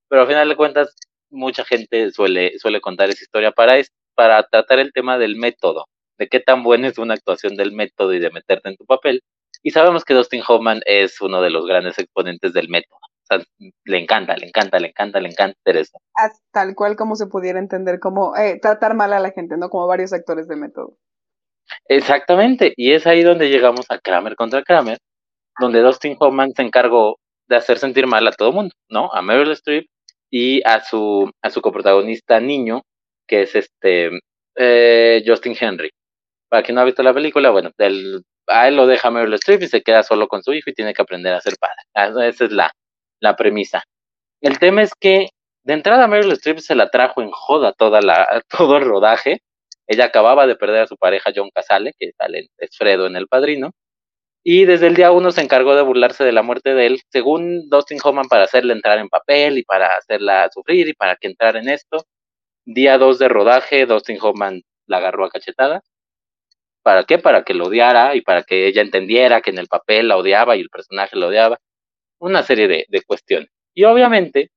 Speaker 2: pero al final de cuentas, mucha gente suele, suele contar esa historia para, para tratar el tema del método, de qué tan buena es una actuación del método y de meterte en tu papel. Y sabemos que Dustin Hoffman es uno de los grandes exponentes del método le encanta, le encanta, le encanta, le encanta Teresa.
Speaker 3: Tal cual como se pudiera entender, como eh, tratar mal a la gente, ¿no? Como varios actores de método.
Speaker 2: Exactamente, y es ahí donde llegamos a Kramer contra Kramer, donde Dustin Hoffman se encargó de hacer sentir mal a todo el mundo, ¿no? A Meryl Streep y a su, a su coprotagonista niño, que es este eh, Justin Henry. Para quien no ha visto la película, bueno, a él lo deja Meryl Streep y se queda solo con su hijo y tiene que aprender a ser padre. Ah, esa es la, la premisa. El tema es que de entrada Meryl Streep se la trajo en joda toda la, todo el rodaje. Ella acababa de perder a su pareja John Casale, que es Fredo en El Padrino, y desde el día uno se encargó de burlarse de la muerte de él, según Dustin Hoffman, para hacerle entrar en papel y para hacerla sufrir y para que entrara en esto. Día dos de rodaje, Dustin Hoffman la agarró a cachetada. ¿Para qué? Para que lo odiara y para que ella entendiera que en el papel la odiaba y el personaje la odiaba una serie de, de cuestiones. Y obviamente,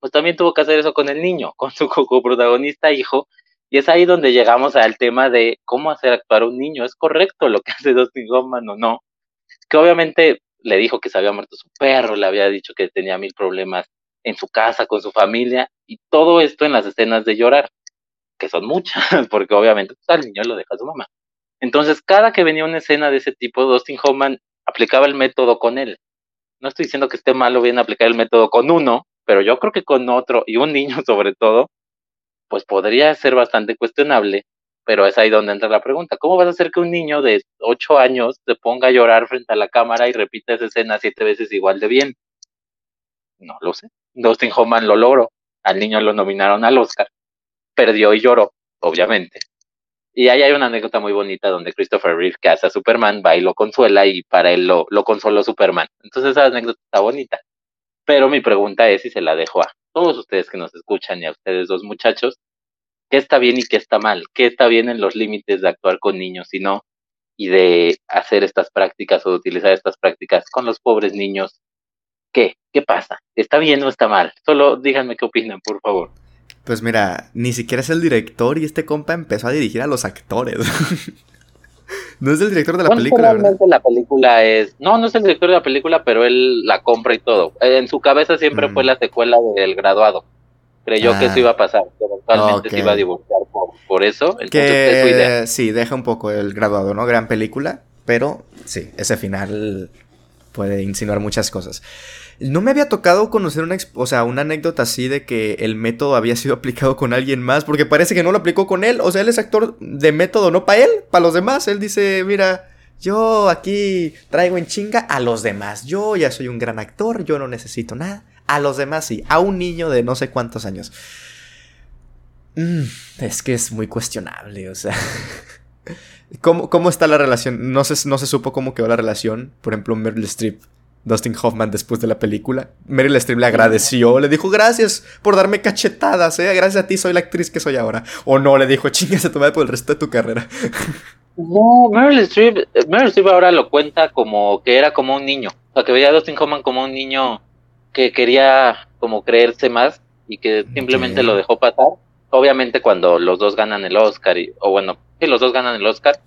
Speaker 2: pues también tuvo que hacer eso con el niño, con su coprotagonista hijo, y es ahí donde llegamos al tema de cómo hacer actuar a un niño. ¿Es correcto lo que hace Dustin Hoffman o no? Que obviamente le dijo que se había muerto su perro, le había dicho que tenía mil problemas en su casa, con su familia, y todo esto en las escenas de llorar, que son muchas, porque obviamente pues, al niño lo deja su mamá. Entonces, cada que venía una escena de ese tipo, Dustin Hoffman aplicaba el método con él no estoy diciendo que esté malo bien aplicar el método con uno, pero yo creo que con otro y un niño sobre todo, pues podría ser bastante cuestionable, pero es ahí donde entra la pregunta. ¿Cómo vas a hacer que un niño de 8 años se ponga a llorar frente a la cámara y repita esa escena siete veces igual de bien? No lo sé. Dustin Hoffman lo logró. Al niño lo nominaron al Oscar. Perdió y lloró, obviamente. Y ahí hay una anécdota muy bonita donde Christopher Reeve, hace a Superman, va y lo consuela y para él lo, consoló Superman. Entonces esa anécdota está bonita. Pero mi pregunta es, y se la dejo a todos ustedes que nos escuchan y a ustedes dos muchachos, ¿qué está bien y qué está mal? ¿Qué está bien en los límites de actuar con niños y no? Y de hacer estas prácticas o utilizar estas prácticas con los pobres niños. ¿Qué? ¿Qué pasa? ¿Está bien o está mal? Solo díganme qué opinan, por favor.
Speaker 1: Pues mira, ni siquiera es el director y este compa empezó a dirigir a los actores. no es el director de la película, ¿verdad?
Speaker 2: la película es... No, no es el director de la película, pero él la compra y todo. En su cabeza siempre fue mm. la secuela del graduado. Creyó que eso ah. iba a pasar, que eventualmente se iba a divorciar por, eso.
Speaker 1: que sí, deja un poco el graduado, ¿no? Gran película, pero sí, ese final puede insinuar muchas cosas. No me había tocado conocer una, o sea, una anécdota así de que el método había sido aplicado con alguien más, porque parece que no lo aplicó con él. O sea, él es actor de método, no para él, para los demás. Él dice, mira, yo aquí traigo en chinga a los demás. Yo ya soy un gran actor, yo no necesito nada. A los demás sí, a un niño de no sé cuántos años. Mm, es que es muy cuestionable, o sea. ¿Cómo, ¿Cómo, está la relación? No se, no se supo cómo quedó la relación, por ejemplo, Meryl Streep Dustin Hoffman después de la película. Meryl Streep le agradeció, le dijo gracias por darme cachetadas, ¿eh? gracias a ti soy la actriz que soy ahora. O no, le dijo chingas a tu madre por el resto de tu carrera.
Speaker 2: No, Meryl Streep, Meryl Streep ahora lo cuenta como que era como un niño, o sea, que veía a Dustin Hoffman como un niño que quería como creerse más y que simplemente lo dejó pasar. Obviamente cuando los dos ganan el Oscar, y, o bueno, si los dos ganan el Oscar,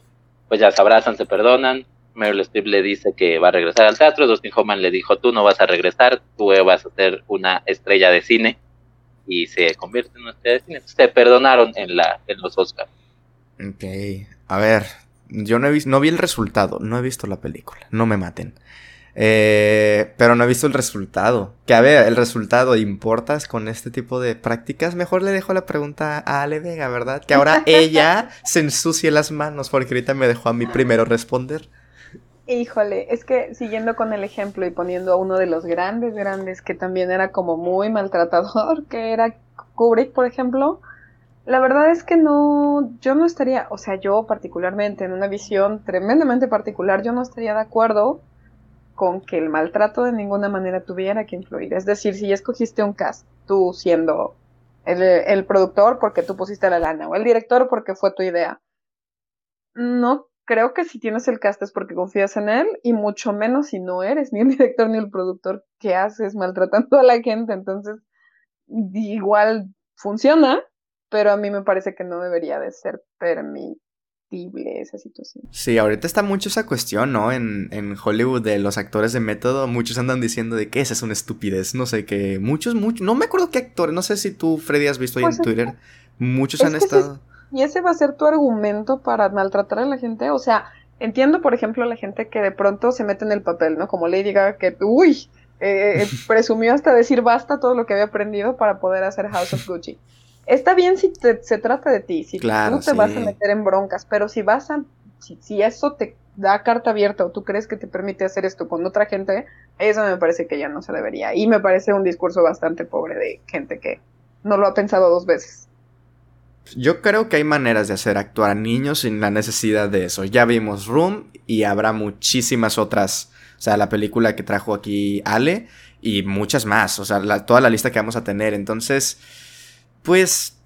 Speaker 2: pues ya se abrazan, se perdonan, Meryl Streep le dice que va a regresar al teatro, Dustin Hoffman le dijo, tú no vas a regresar, tú vas a ser una estrella de cine, y se convierte en una estrella de cine. Se perdonaron en, la, en los Oscars.
Speaker 1: Ok, a ver, yo no, he no vi el resultado, no he visto la película, no me maten. Eh, pero no he visto el resultado. Que a ver, el resultado importa con este tipo de prácticas. Mejor le dejo la pregunta a Ale Vega, ¿verdad? Que ahora ella se ensucie las manos porque ahorita me dejó a mí primero responder.
Speaker 3: Híjole, es que siguiendo con el ejemplo y poniendo a uno de los grandes, grandes que también era como muy maltratador, que era Kubrick, por ejemplo, la verdad es que no, yo no estaría, o sea, yo particularmente en una visión tremendamente particular, yo no estaría de acuerdo con que el maltrato de ninguna manera tuviera que influir. Es decir, si escogiste un cast, tú siendo el, el productor porque tú pusiste la lana o el director porque fue tu idea, no creo que si tienes el cast es porque confías en él y mucho menos si no eres ni el director ni el productor que haces maltratando a la gente. Entonces, igual funciona, pero a mí me parece que no debería de ser esa situación.
Speaker 1: Sí, ahorita está mucho esa cuestión, ¿no? En, en Hollywood de los actores de método, muchos andan diciendo de que esa es una estupidez, no sé, que muchos, muchos, no me acuerdo qué actores, no sé si tú, Freddy, has visto ahí pues en Twitter, muchos han estado...
Speaker 3: ¿Y ese va a ser tu argumento para maltratar a la gente? O sea, entiendo, por ejemplo, la gente que de pronto se mete en el papel, ¿no? Como Lady Gaga, que, uy, eh, eh, presumió hasta decir basta todo lo que había aprendido para poder hacer House of Gucci. Está bien si se trata de ti, si tú te vas a meter en broncas, pero si vas a, si, si, eso te da carta abierta o tú crees que te permite hacer esto con otra gente, eso me parece que ya no se debería. Y me parece un discurso bastante pobre de gente que no lo ha pensado dos veces.
Speaker 1: Yo creo que hay maneras de hacer actuar a niños sin la necesidad de eso. Ya vimos Room y habrá muchísimas otras. O sea, la película que trajo aquí Ale y muchas más. O sea, toda la lista que vamos a tener. Entonces, pues.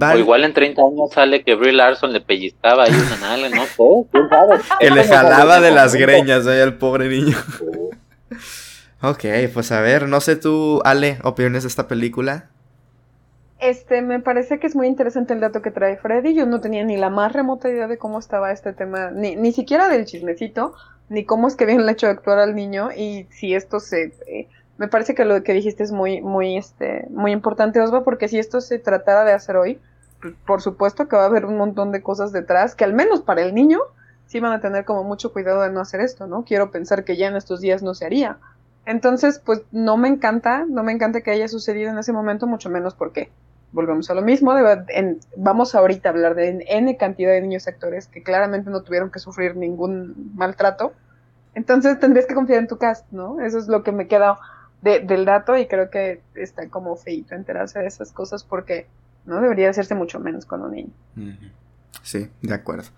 Speaker 2: O igual en 30 años sale que Brie Larson le pellizcaba ahí una nalga, no sé, quién
Speaker 1: sabe. Que le jalaba de las greñas ahí al pobre niño. ok, pues a ver, no sé tú, Ale, opiniones de esta película.
Speaker 3: Este, me parece que es muy interesante el dato que trae Freddy. Yo no tenía ni la más remota idea de cómo estaba este tema, ni, ni siquiera del chismecito, ni cómo es que habían hecho actuar al niño y si esto se... Eh, me parece que lo que dijiste es muy, muy, este, muy importante, Osva, porque si esto se tratara de hacer hoy, por supuesto que va a haber un montón de cosas detrás que al menos para el niño sí van a tener como mucho cuidado de no hacer esto, ¿no? Quiero pensar que ya en estos días no se haría. Entonces, pues no me encanta, no me encanta que haya sucedido en ese momento, mucho menos porque volvemos a lo mismo, vamos ahorita a hablar de N cantidad de niños actores que claramente no tuvieron que sufrir ningún maltrato. Entonces tendrías que confiar en tu cast, ¿no? Eso es lo que me queda del dato y creo que está como feito enterarse de esas cosas porque no debería hacerse mucho menos con un niño.
Speaker 1: Sí, de acuerdo.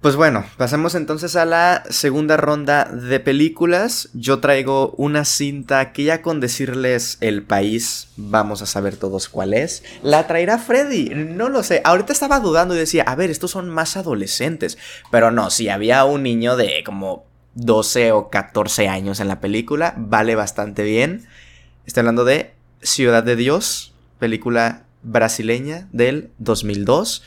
Speaker 1: Pues bueno, pasemos entonces a la segunda ronda de películas. Yo traigo una cinta que ya con decirles el país vamos a saber todos cuál es. La traerá Freddy, no lo sé. Ahorita estaba dudando y decía, a ver, estos son más adolescentes. Pero no, si había un niño de como 12 o 14 años en la película, vale bastante bien. Estoy hablando de Ciudad de Dios, película brasileña del 2002.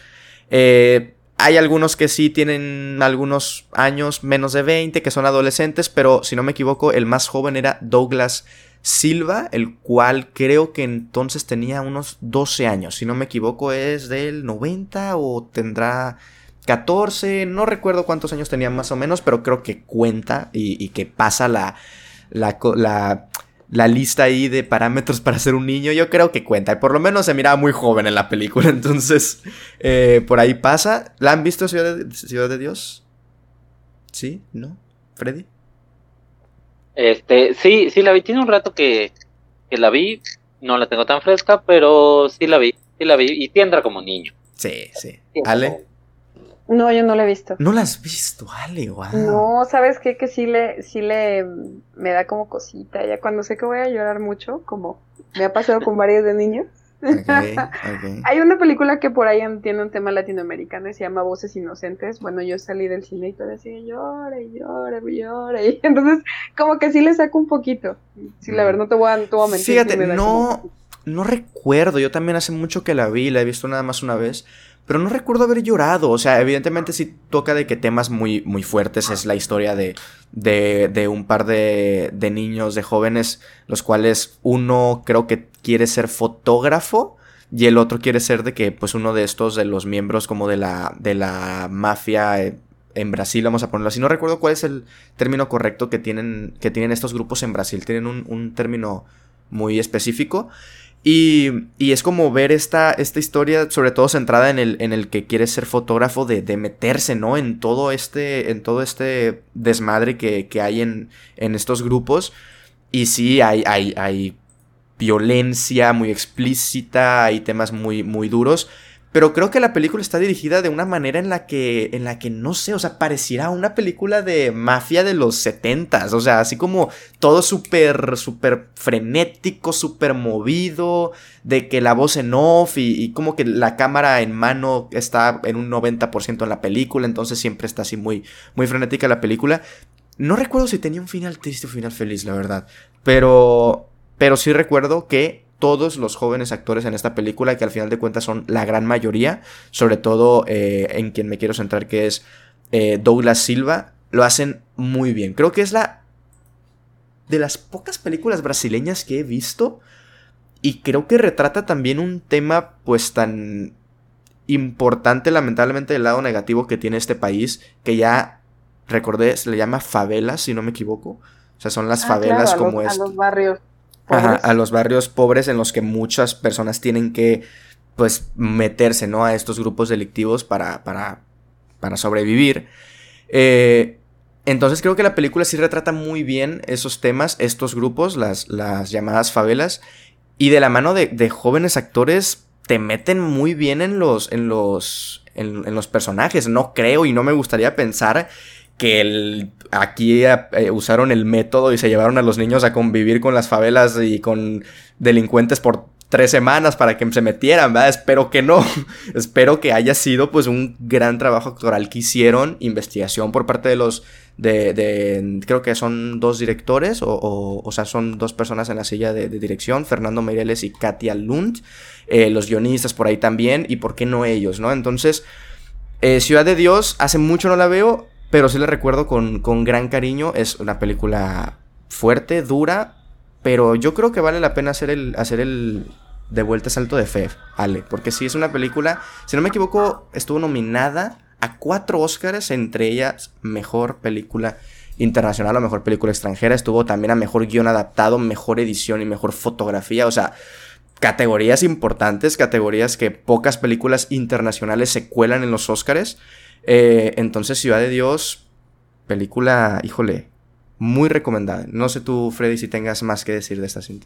Speaker 1: Eh, hay algunos que sí tienen algunos años menos de 20, que son adolescentes, pero si no me equivoco, el más joven era Douglas Silva, el cual creo que entonces tenía unos 12 años. Si no me equivoco, es del 90 o tendrá 14, no recuerdo cuántos años tenía más o menos, pero creo que cuenta y, que pasa la, la, la la lista ahí de parámetros para ser un niño, yo creo que cuenta. Y por lo menos se miraba muy joven en la película. Entonces, eh, por ahí pasa. ¿La han visto Ciudad de, Ciudad de Dios? ¿Sí? ¿No? ¿Freddy?
Speaker 2: Este, sí, sí la vi. Tiene un rato que, que la vi. No la tengo tan fresca, pero sí la vi. Sí la vi. Y tiendra como niño.
Speaker 1: Sí, sí. ¿Ale?
Speaker 3: No, yo no la he visto.
Speaker 1: ¿No la has visto, Ale? Wow.
Speaker 3: No, ¿sabes qué? Que sí le, sí le, me da como cosita. Ya cuando sé que voy a llorar mucho, como me ha pasado con varios de niños. Hay una película que por ahí tiene un tema latinoamericano y se llama Voces Inocentes. Bueno, yo salí del cine y todo así, llora y llora y entonces, como que sí le saco un poquito. Sí, la verdad, no te voy a, mentir.
Speaker 1: Fíjate, no, no recuerdo, yo también hace mucho que la vi, la he visto nada más una vez, pero no recuerdo haber llorado. O sea, evidentemente sí toca de que temas muy, muy fuertes. Es la historia de, de, de un par de, de niños, de jóvenes, los cuales uno creo que quiere ser fotógrafo y el otro quiere ser de que, pues, uno de estos, de los miembros como de la, de la mafia eh, en Brasil, vamos a ponerlo así. No recuerdo cuál es el término correcto que tienen, que tienen estos grupos en Brasil. Tienen un, un término muy específico. Y, y, es como ver esta, esta historia, sobre todo centrada en el, en el que quiere ser fotógrafo, de, de, meterse, ¿no? En todo este, en todo este desmadre que, que hay en, en, estos grupos. Y sí, hay, hay, hay violencia muy explícita, hay temas muy, muy duros. Pero creo que la película está dirigida de una manera en la que, en la que no sé, o sea, pareciera una película de mafia de los setentas, o sea, así como todo súper, súper frenético, súper movido, de que la voz en off y, y, como que la cámara en mano está en un 90% en la película, entonces siempre está así muy, muy frenética la película. No recuerdo si tenía un final triste o final feliz, la verdad, pero, pero sí recuerdo que todos los jóvenes actores en esta película, que al final de cuentas son la gran mayoría, sobre todo eh, en quien me quiero centrar, que es eh, Douglas Silva, lo hacen muy bien. Creo que es la de las pocas películas brasileñas que he visto y creo que retrata también un tema pues tan importante lamentablemente del lado negativo que tiene este país, que ya recordé, se le llama favelas, si no me equivoco. O sea, son las
Speaker 3: Ah,
Speaker 1: favelas
Speaker 3: claro, a
Speaker 1: como es.
Speaker 3: a los barrios.
Speaker 1: Ajá, a los barrios pobres en los que muchas personas tienen que, pues, meterse, ¿no? A estos grupos delictivos para, para, para sobrevivir. Eh, entonces creo que la película sí retrata muy bien esos temas, estos grupos, las, las llamadas favelas, y de la mano de, de jóvenes actores te meten muy bien en los, en los, en, en los personajes. No creo y no me gustaría pensar que el, aquí eh, usaron el método y se llevaron a los niños a convivir con las favelas y con delincuentes por tres semanas para que se metieran, ¿verdad? Espero que no. Espero que haya sido pues un gran trabajo actoral que hicieron, investigación por parte de los, de, creo que son dos directores, o, o, sea, son dos personas en la silla de, dirección, Fernando Meireles y Katia Lund, eh, los guionistas por ahí también, y por qué no ellos, ¿no? Entonces, eh, Ciudad de Dios, hace mucho no la veo, pero sí la recuerdo con, con gran cariño. Es una película fuerte, dura, pero yo creo que vale la pena hacer el, hacer el de vuelta salto de fe, Ale, porque sí es una película, si no me equivoco, estuvo nominada a cuatro Oscars, entre ellas mejor película internacional o mejor película extranjera, estuvo también a mejor guion adaptado, mejor edición y mejor fotografía, o sea, categorías importantes, categorías que pocas películas internacionales se cuelan en los Oscars. Eh, entonces, Ciudad de Dios, película, híjole, muy recomendada. No sé tú, Freddy, si tengas más que decir de esta cinta.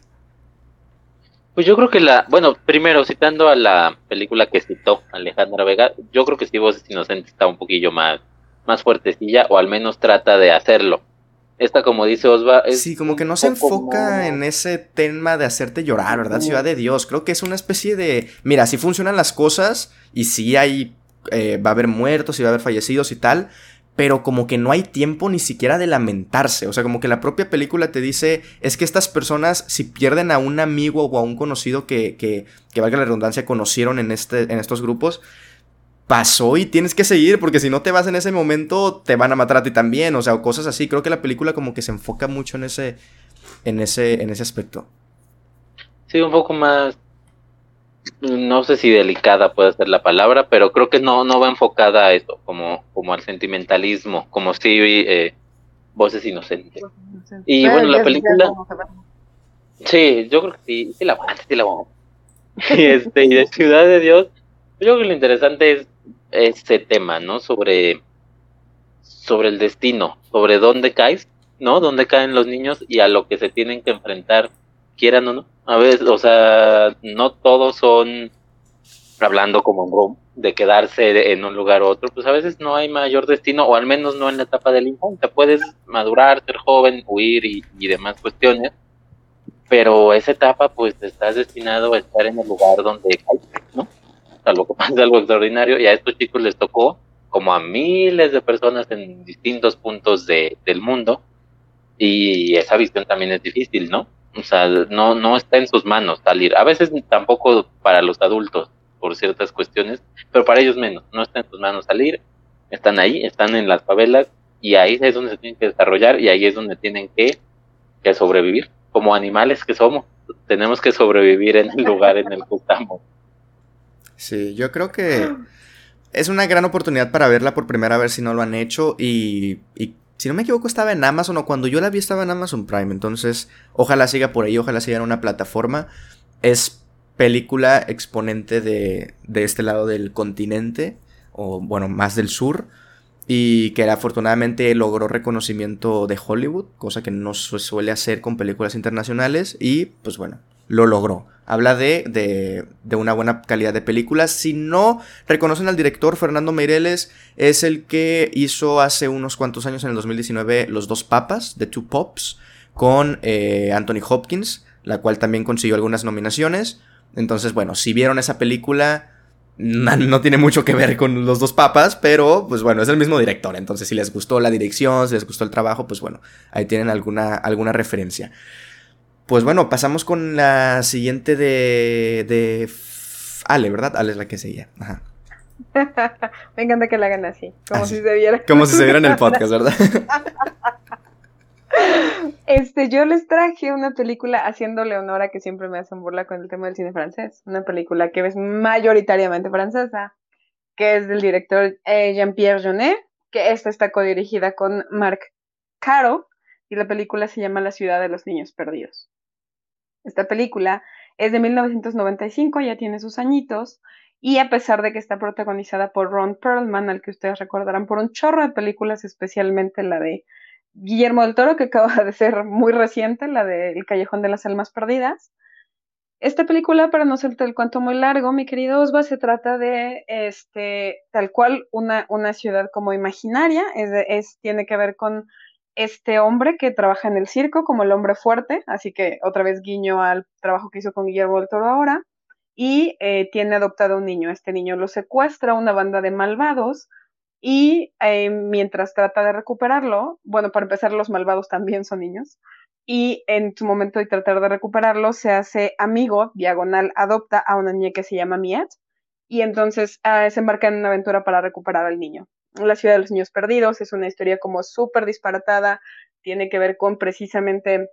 Speaker 2: Pues yo creo que la, bueno, primero citando a la película que citó Alejandra Vega, yo creo que sí Voces Inocentes está un poquillo más, más fuertecilla, o al menos trata de hacerlo. Esta, como dice Osva, es
Speaker 1: Sí, como que no se enfoca más... en ese tema de hacerte llorar, ¿verdad? Ciudad de Dios. Creo que es una especie de. Mira, si funcionan las cosas y si hay. Eh, va a haber muertos y va a haber fallecidos y tal. Pero como que no hay tiempo ni siquiera de lamentarse. O sea, como que la propia película te dice. Es que estas personas, si pierden a un amigo o a un conocido que, que, que valga la redundancia, conocieron en, este, en estos grupos pasó y tienes que seguir porque si no te vas en ese momento te van a matar a ti también, o sea, o cosas así. Creo que la película como que se enfoca mucho en ese en ese en ese aspecto.
Speaker 2: Sí, un poco más no sé si delicada puede ser la palabra, pero creo que no no va enfocada a eso, como como al sentimentalismo, como si eh, voces inocentes. Y
Speaker 3: Pero
Speaker 2: bueno, la película. Sí, yo creo que sí, sí la aguanta, sí la aguanta. Y este, y de Ciudad de Dios, yo creo que lo interesante es ese tema, ¿no? Sobre, sobre el destino, sobre dónde caes, ¿no? Dónde caen los niños y a lo que se tienen que enfrentar, quieran o no. A veces, o sea, no todos son, hablando como en de quedarse en un lugar u otro, pues a veces no hay mayor destino, o al menos no en la etapa de la infancia. Puedes madurar, ser joven, huir y, y demás cuestiones, pero esa etapa pues estás destinado a estar en el lugar donde caes, ¿no? Salvo que pase algo extraordinario y a estos chicos les tocó como a miles de personas en distintos puntos de, del mundo y esa visión también es difícil, ¿no? O sea, no, no está en sus manos salir. A veces tampoco para los adultos, por ciertas cuestiones, pero para ellos menos. No está en sus manos salir. Están ahí, están en las favelas y ahí es donde se tienen que desarrollar y ahí es donde tienen que, que sobrevivir. Como animales que somos, tenemos que sobrevivir en el lugar en el que estamos.
Speaker 1: Sí, yo creo que es una gran oportunidad para verla por primera vez si no lo han hecho y, y si no me equivoco, estaba en Amazon o cuando yo la vi estaba en Amazon Prime. Entonces, ojalá siga por ahí, ojalá siga en una plataforma. Es película exponente de, de este lado del continente, o bueno, más del sur. Y que afortunadamente logró reconocimiento de Hollywood, cosa que no se suele hacer con películas internacionales. Y pues bueno, lo logró. Habla de, de, de, una buena calidad de películas. Si no reconocen al director, Fernando Meireles es el que hizo hace unos cuantos años, en el 2019, Los Dos Papas, The Two Pops, con eh, Anthony Hopkins, la cual también consiguió algunas nominaciones. Entonces, bueno, si vieron esa película, no, tiene mucho que ver con los dos papas, pero pues bueno, es el mismo director. Entonces, si les gustó la dirección, si les gustó el trabajo, pues bueno, ahí tienen alguna, alguna referencia. Pues bueno, pasamos con la siguiente de, de Ale, ¿verdad? Ale es la que seguía. Ajá.
Speaker 3: Me encanta que la hagan así, como así. si se viera.
Speaker 1: Como si se viera en el podcast, ¿verdad?
Speaker 3: Este, yo les traje una película haciéndole honor a que siempre me hacen burla con el tema del cine francés. Una película que es mayoritariamente francesa, que es del director eh, Jean-Pierre Jeunet, que esta está codirigida con Marc Caro, y la película se llama La ciudad de los niños perdidos. Esta película es de 1995, ya tiene sus añitos, y a pesar de que está protagonizada por Ron Perlman, al que ustedes recordarán por un chorro de películas, especialmente la de Guillermo del Toro, que acaba de ser muy reciente, la de El Callejón de las Almas Perdidas. Esta película, para no hacerte el cuento muy largo, mi querido Osva, se trata de este, tal cual una, una ciudad como imaginaria, es, tiene que ver con este hombre que trabaja en el circo como el hombre fuerte, así que otra vez guiño al trabajo que hizo con Guillermo del Toro ahora, y eh, tiene adoptado un niño. Este niño lo secuestra una banda de malvados y eh, mientras trata de recuperarlo, bueno, para empezar los malvados también son niños, y en su momento de tratar de recuperarlo se hace amigo, diagonal, adopta a una niña que se llama Miet, y entonces uh, se embarca en una aventura para recuperar al niño. La ciudad de los niños perdidos es una historia como súper disparatada, tiene que ver con precisamente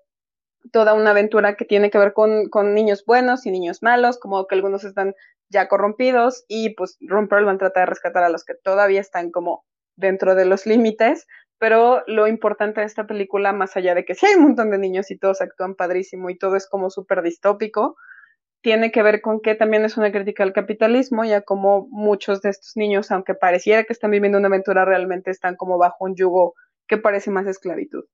Speaker 3: toda una aventura que tiene que ver con, con, niños buenos y niños malos, como que algunos están ya corrompidos y pues Ron trata de rescatar a los que todavía están como dentro de los límites, pero lo importante de esta película, más allá de que sí hay un montón de niños y todos actúan padrísimo y todo es como súper distópico, tiene que ver con que también es una crítica al capitalismo, ya como muchos de estos niños, aunque pareciera que están viviendo una aventura, realmente están como bajo un yugo que parece más esclavitud.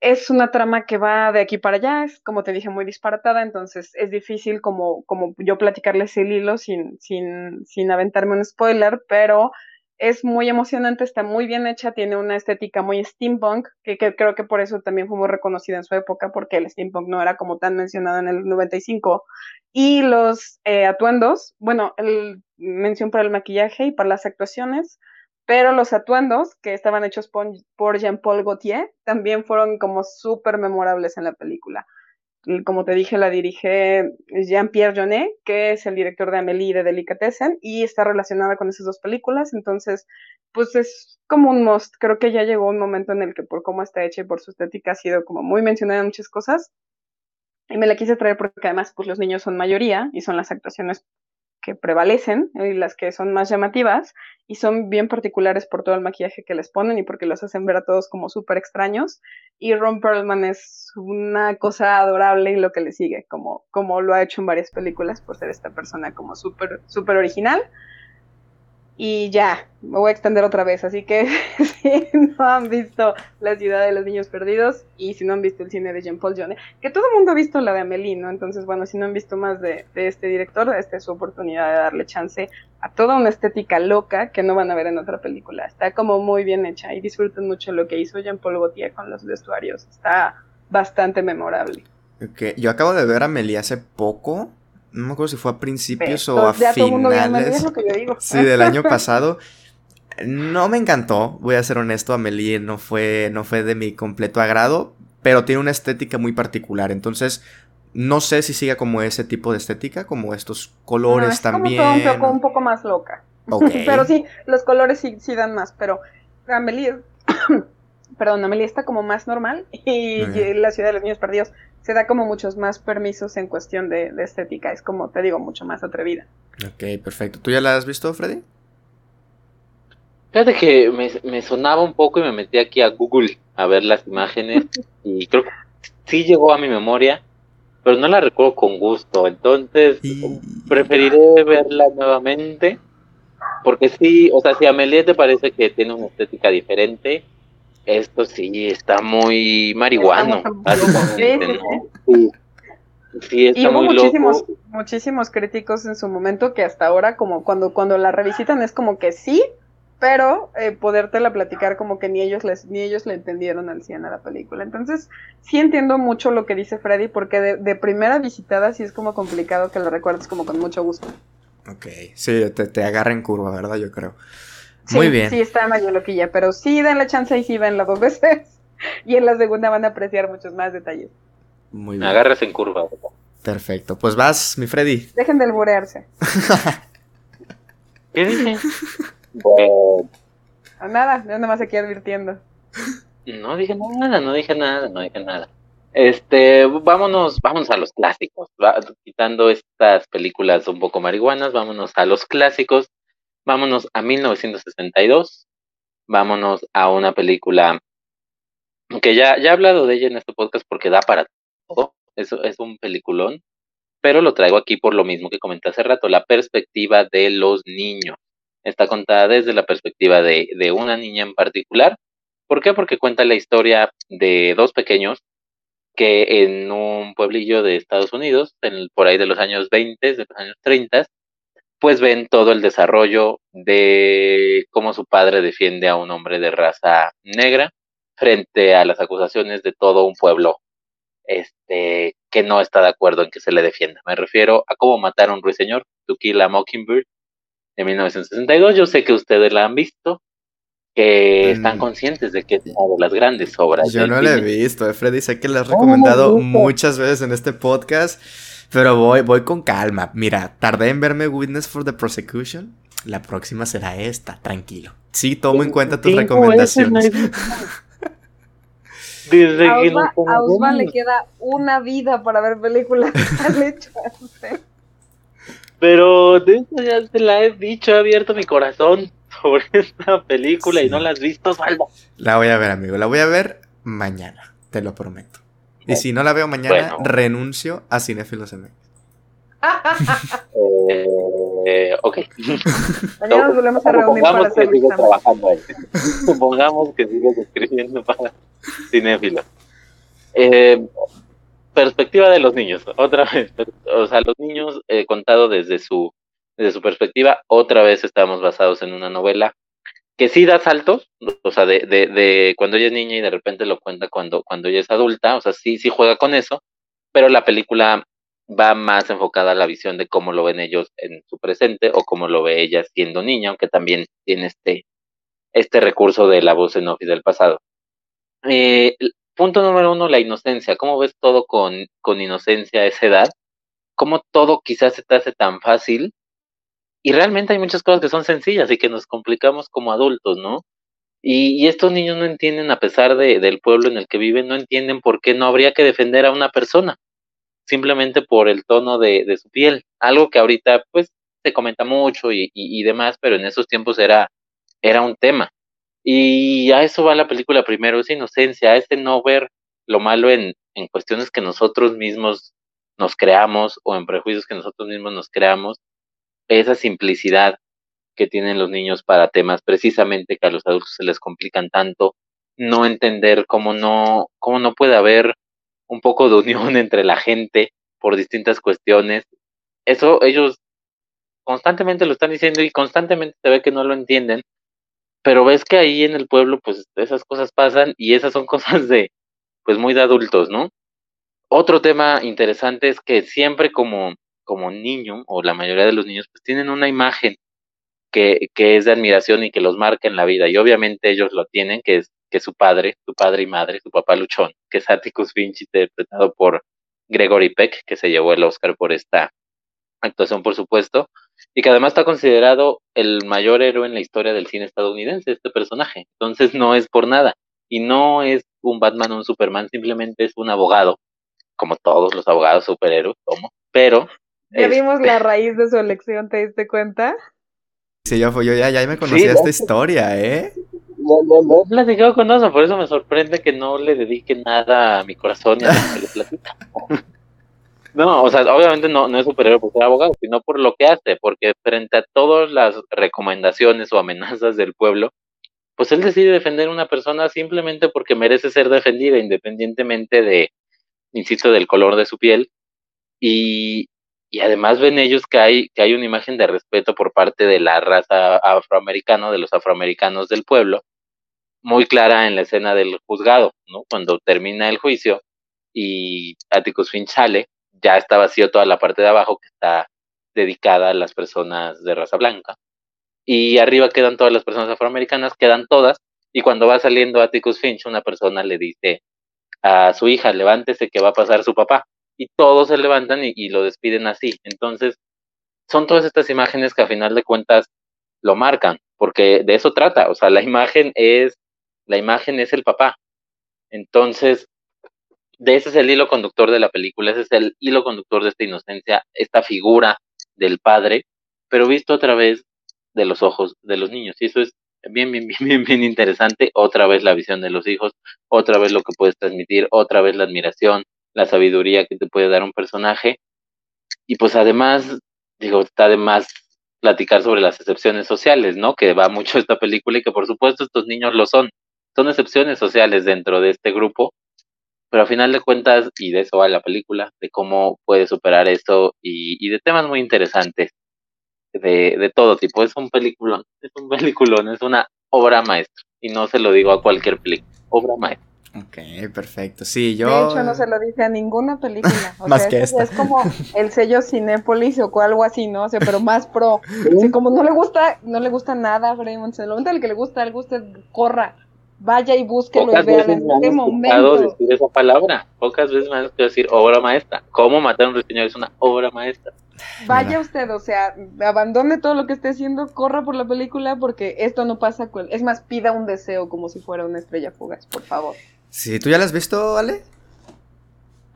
Speaker 3: Es una trama que va de aquí para allá, es como te dije, muy disparatada, entonces es difícil como, como yo platicarles el hilo sin, sin, sin aventarme un spoiler, pero es muy emocionante, está muy bien hecha, tiene una estética muy steampunk, que, creo que por eso también fue muy reconocida en su época, porque el steampunk no era como tan mencionado en el 95. Y los eh, atuendos, bueno, el, mención para el maquillaje y para las actuaciones, pero los atuendos que estaban hechos por, por Jean-Paul Gaultier también fueron como súper memorables en la película como te dije, la dirige Jean-Pierre Jeunet, que es el director de Amélie de Delicatessen, y está relacionada con esas dos películas, entonces, pues es como un must. Creo que ya llegó un momento en el que por cómo está hecha y por su estética ha sido como muy mencionada en muchas cosas, y me la quise traer porque además, pues los niños son mayoría, y son las actuaciones que prevalecen y las que son más llamativas y son bien particulares por todo el maquillaje que les ponen y porque los hacen ver a todos como súper extraños. Y Ron Perlman es una cosa adorable y lo que le sigue, como, como lo ha hecho en varias películas por ser esta persona como súper, súper original. Y ya, me voy a extender otra vez, así que si no han visto La ciudad de los niños perdidos y si no han visto el cine de Jean-Paul Jones, que todo el mundo ha visto la de Amélie, ¿no? Entonces, bueno, si no han visto más de, de, este director, esta es su oportunidad de darle chance a toda una estética loca que no van a ver en otra película. Está como muy bien hecha y disfruten mucho lo que hizo Jean-Paul Gaultier con los vestuarios. Está bastante memorable.
Speaker 1: Okay. Yo acabo de ver a Amélie hace poco no me acuerdo si fue a principios o a finales. Sí, del año pasado. No me encantó, voy a ser honesto, Amelie no fue, no fue de mi completo agrado, pero tiene una estética muy particular. Entonces, no sé si siga como ese tipo de estética, como estos colores
Speaker 3: es
Speaker 1: también.
Speaker 3: Como un, poco, un poco más loca. pero sí, los colores sí, sí dan más, pero Amelie, perdón, Amelie está como más normal y, la ciudad de los niños perdidos se da como muchos más permisos en cuestión de, estética, es como te digo, mucho más atrevida.
Speaker 1: Ok, perfecto. ¿Tú ya la has visto, Freddy?
Speaker 2: Fíjate que me, me sonaba un poco y me metí aquí a Google a ver las imágenes y creo que sí llegó a mi memoria, pero no la recuerdo con gusto, entonces preferiré verla nuevamente porque sí, o sea, si Amelie te parece que tiene una estética diferente, esto sí está muy marihuano.
Speaker 3: Sí, sí, y hubo muchísimos, muchísimos críticos en su momento que hasta ahora, como cuando, cuando la revisitan, es como que sí, pero eh, podértela platicar como que ni ellos les, ni ellos le entendieron al 100 a la película. Entonces, sí entiendo mucho lo que dice Freddy, porque de, de primera visitada sí es como complicado que lo recuerdes como con mucho gusto.
Speaker 1: Ok, sí, te, te agarra en curva, ¿verdad? Yo creo. Muy bien.
Speaker 3: Sí, está medio loquilla, pero sí den la chance y sí las dos veces. Y en la segunda van a apreciar muchos más detalles.
Speaker 2: Muy bien. Agarras en curva.
Speaker 1: Perfecto. Pues vas, mi Freddy.
Speaker 3: Dejen de alburearse.
Speaker 2: ¿Qué dije? bueno.
Speaker 3: Nada, yo nada más aquí advirtiendo.
Speaker 2: No dije nada, no dije nada, no dije nada. Este, vámonos, vámonos a los clásicos, quitando estas películas un poco marihuanas, vámonos a los clásicos, vámonos a 1962, vámonos a una película que ya, ya he hablado de ella en este podcast porque da para todo, es, es un peliculón, pero lo traigo aquí por lo mismo que comenté hace rato, la perspectiva de los niños. Está contada desde la perspectiva de, de una niña en particular. ¿Por qué? Porque cuenta la historia de dos pequeños que en un pueblillo de Estados Unidos, en, por ahí de los años 20, de los años 30, pues ven todo el desarrollo de cómo su padre defiende a un hombre de raza negra frente a las acusaciones de todo un pueblo este, que no está de acuerdo en que se le defienda. Me refiero a cómo matar a un ruiseñor, To Kill a Mockingbird, de 1962. Yo sé que ustedes la han visto, que están mm. conscientes de que es una de las grandes obras.
Speaker 1: Yo no la he visto, eh, Freddy, sé que la has recomendado muchas veces en este podcast, pero voy, voy con calma. Mira, tardé en verme Witness for the Prosecution. La próxima será esta, tranquilo. Sí, tomo en cuenta tus recomendaciones.
Speaker 3: a Osman le queda una vida para ver películas
Speaker 2: Pero de eso ya se la he dicho, he abierto mi corazón sobre esta película y no la has visto, Salva.
Speaker 1: La voy a ver, amigo. La voy a ver mañana, te lo prometo. Y si no la veo mañana, renuncio a Cinefilos MX.
Speaker 2: eh, ok.
Speaker 3: Mañana nos volvemos a reunir para hacer
Speaker 2: que trabajando ahí. Supongamos que sigues escribiendo para Cinefilos. Eh, perspectiva de los niños, otra vez. O sea, los niños eh, contado desde su desde su perspectiva, otra vez estamos basados en una novela que sí da saltos, o sea, de, cuando ella es niña y de repente lo cuenta cuando, cuando ella es adulta, o sea, sí, sí juega con eso, pero la película va más enfocada a la visión de cómo lo ven ellos en su presente o cómo lo ve ella siendo niña, aunque también tiene este, este recurso de la voz en off y del pasado. Eh, punto número uno, la inocencia. ¿Cómo ves todo con, con inocencia a esa edad? ¿Cómo todo quizás se te hace tan fácil y realmente hay muchas cosas que son sencillas y que nos complicamos como adultos, ¿no? Y, estos niños no entienden, a pesar de, del pueblo en el que viven, no entienden por qué no habría que defender a una persona, simplemente por el tono de, de su piel. Algo que ahorita, pues, se comenta mucho y, y, demás, pero en esos tiempos era, era un tema. Y a eso va la película primero, es inocencia, ese no ver lo malo en, en cuestiones que nosotros mismos nos creamos o en prejuicios que nosotros mismos nos creamos esa simplicidad que tienen los niños para temas precisamente que a los adultos se les complican tanto, no entender cómo no, cómo no puede haber un poco de unión entre la gente por distintas cuestiones. Eso ellos constantemente lo están diciendo y constantemente se ve que no lo entienden, pero ves que ahí en el pueblo pues esas cosas pasan y esas son cosas de pues muy de adultos, ¿no? Otro tema interesante es que siempre como como niño, o la mayoría de los niños, pues tienen una imagen que, que es de admiración y que los marca en la vida. Y obviamente ellos lo tienen, que es que su padre, su padre y madre, su papá luchón, que es Atticus Finch, interpretado por Gregory Peck, que se llevó el Oscar por esta actuación, por supuesto, y que además está considerado el mayor héroe en la historia del cine estadounidense, este personaje. Entonces no es por nada. Y no es un Batman o un Superman, simplemente es un abogado, como todos los abogados superhéroes, como, pero...
Speaker 3: Ya vimos la raíz de su elección, ¿te diste cuenta?
Speaker 1: Sí, yo, yo ya, ya me conocía esta historia, ¿eh?
Speaker 2: No, no, he platicado con eso, por eso me sorprende que no le dedique nada a mi corazón y a lo que le platica. No, o sea, obviamente no, no es superhéroe por ser abogado, sino por lo que hace, porque frente a todas las recomendaciones o amenazas del pueblo, pues él decide defender a una persona simplemente porque merece ser defendida, independientemente de, insisto, del color de su piel. Y, y además ven ellos que hay, que hay una imagen de respeto por parte de la raza afroamericana, de los afroamericanos del pueblo, muy clara en la escena del juzgado, ¿no? Cuando termina el juicio y Atticus Finch sale ya está vacío toda la parte de abajo que está dedicada a las personas de raza blanca. Y arriba quedan todas las personas afroamericanas, quedan todas. Y cuando va saliendo Atticus Finch, una persona le dice a su hija, levántese que va a pasar su papá. Y todos se levantan y, lo despiden así. Entonces, son todas estas imágenes que a final de cuentas lo marcan, porque de eso trata. O sea, la imagen es, la imagen es el papá. Entonces, de ese es el hilo conductor de la película, ese es el hilo conductor de esta inocencia, esta figura del padre, pero visto a través de los ojos de los niños. Y eso es bien, bien, bien, bien, interesante. Otra vez la visión de los hijos, otra vez lo que puedes transmitir, otra vez la admiración, la sabiduría que te puede dar un personaje. Y pues además, digo, está de más platicar sobre las excepciones sociales, ¿no? Que va mucho esta película y que por supuesto estos niños lo son. Son excepciones sociales dentro de este grupo pero a final de cuentas, y de eso va la película, de cómo puede superar esto y, de temas muy interesantes de, de, todo tipo. Es un peliculón, es un peliculón, es una obra maestra. Y no se lo digo a cualquier película, obra maestra.
Speaker 1: Ok, perfecto. Sí, yo.
Speaker 3: De hecho, no se lo dije a ninguna película. O más que esta. Es como el sello Cinépolis o algo así, ¿no? O sea, pero más pro. como no le gusta, no le gusta nada a Fremont, se lo momento el que le gusta algo, usted corra vaya y búsquelo y vea en este momento.
Speaker 2: decir esa palabra, pocas veces me han decir obra maestra. ¿Cómo matar a un ruiseñor es una obra maestra?
Speaker 3: Vaya usted, o sea, abandone todo lo que esté haciendo, corra por la película porque esto no pasa. Con... Es más, pida un deseo como si fuera una estrella fugaz, por favor.
Speaker 1: Sí, ¿tú ya la has visto, Ale?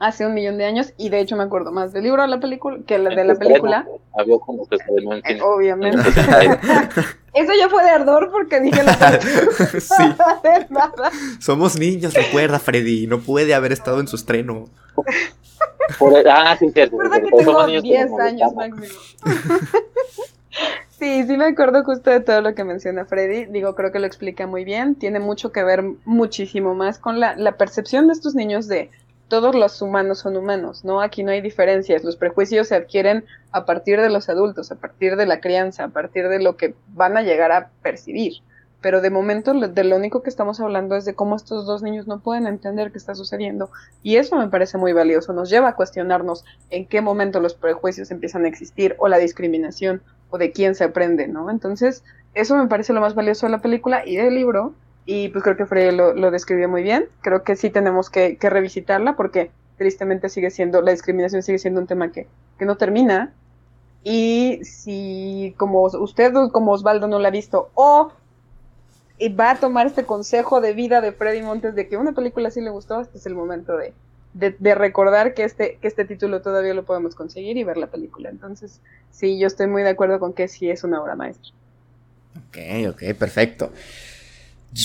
Speaker 3: hace un millón de años y de hecho me acuerdo más del libro de la película que la de la película. Eh, obviamente. Eso ya fue de ardor porque dije la
Speaker 1: sí. Somos niños, recuerda Freddy, no puede haber estado en su estreno.
Speaker 2: ah, sí, cierto.
Speaker 3: Recuerda que tengo 10 años máximo. Sí, sí me acuerdo justo de todo lo que menciona Freddy. Digo, creo que lo explica muy bien. Tiene mucho que ver muchísimo más con la, la percepción de estos niños de todos los humanos son humanos, ¿no? Aquí no hay diferencias, los prejuicios se adquieren a partir de los adultos, a partir de la crianza, a partir de lo que van a llegar a percibir. Pero de momento de lo único que estamos hablando es de cómo estos dos niños no pueden entender qué está sucediendo. Y eso me parece muy valioso, nos lleva a cuestionarnos en qué momento los prejuicios empiezan a existir o la discriminación o de quién se aprende, ¿no? Entonces, eso me parece lo más valioso de la película y del libro, y pues creo que Freire lo, lo describió muy bien. Creo que sí tenemos que, revisitarla porque tristemente sigue siendo, la discriminación sigue siendo un tema que, que no termina. Y si como usted como Osvaldo no la ha visto o va a tomar este consejo de vida de Freddy Montes de que una película sí le gustó, este es el momento de, de, recordar que este, que este título todavía lo podemos conseguir y ver la película. Entonces, sí, yo estoy muy de acuerdo con que sí es una obra maestra.
Speaker 1: Ok, ok, perfecto.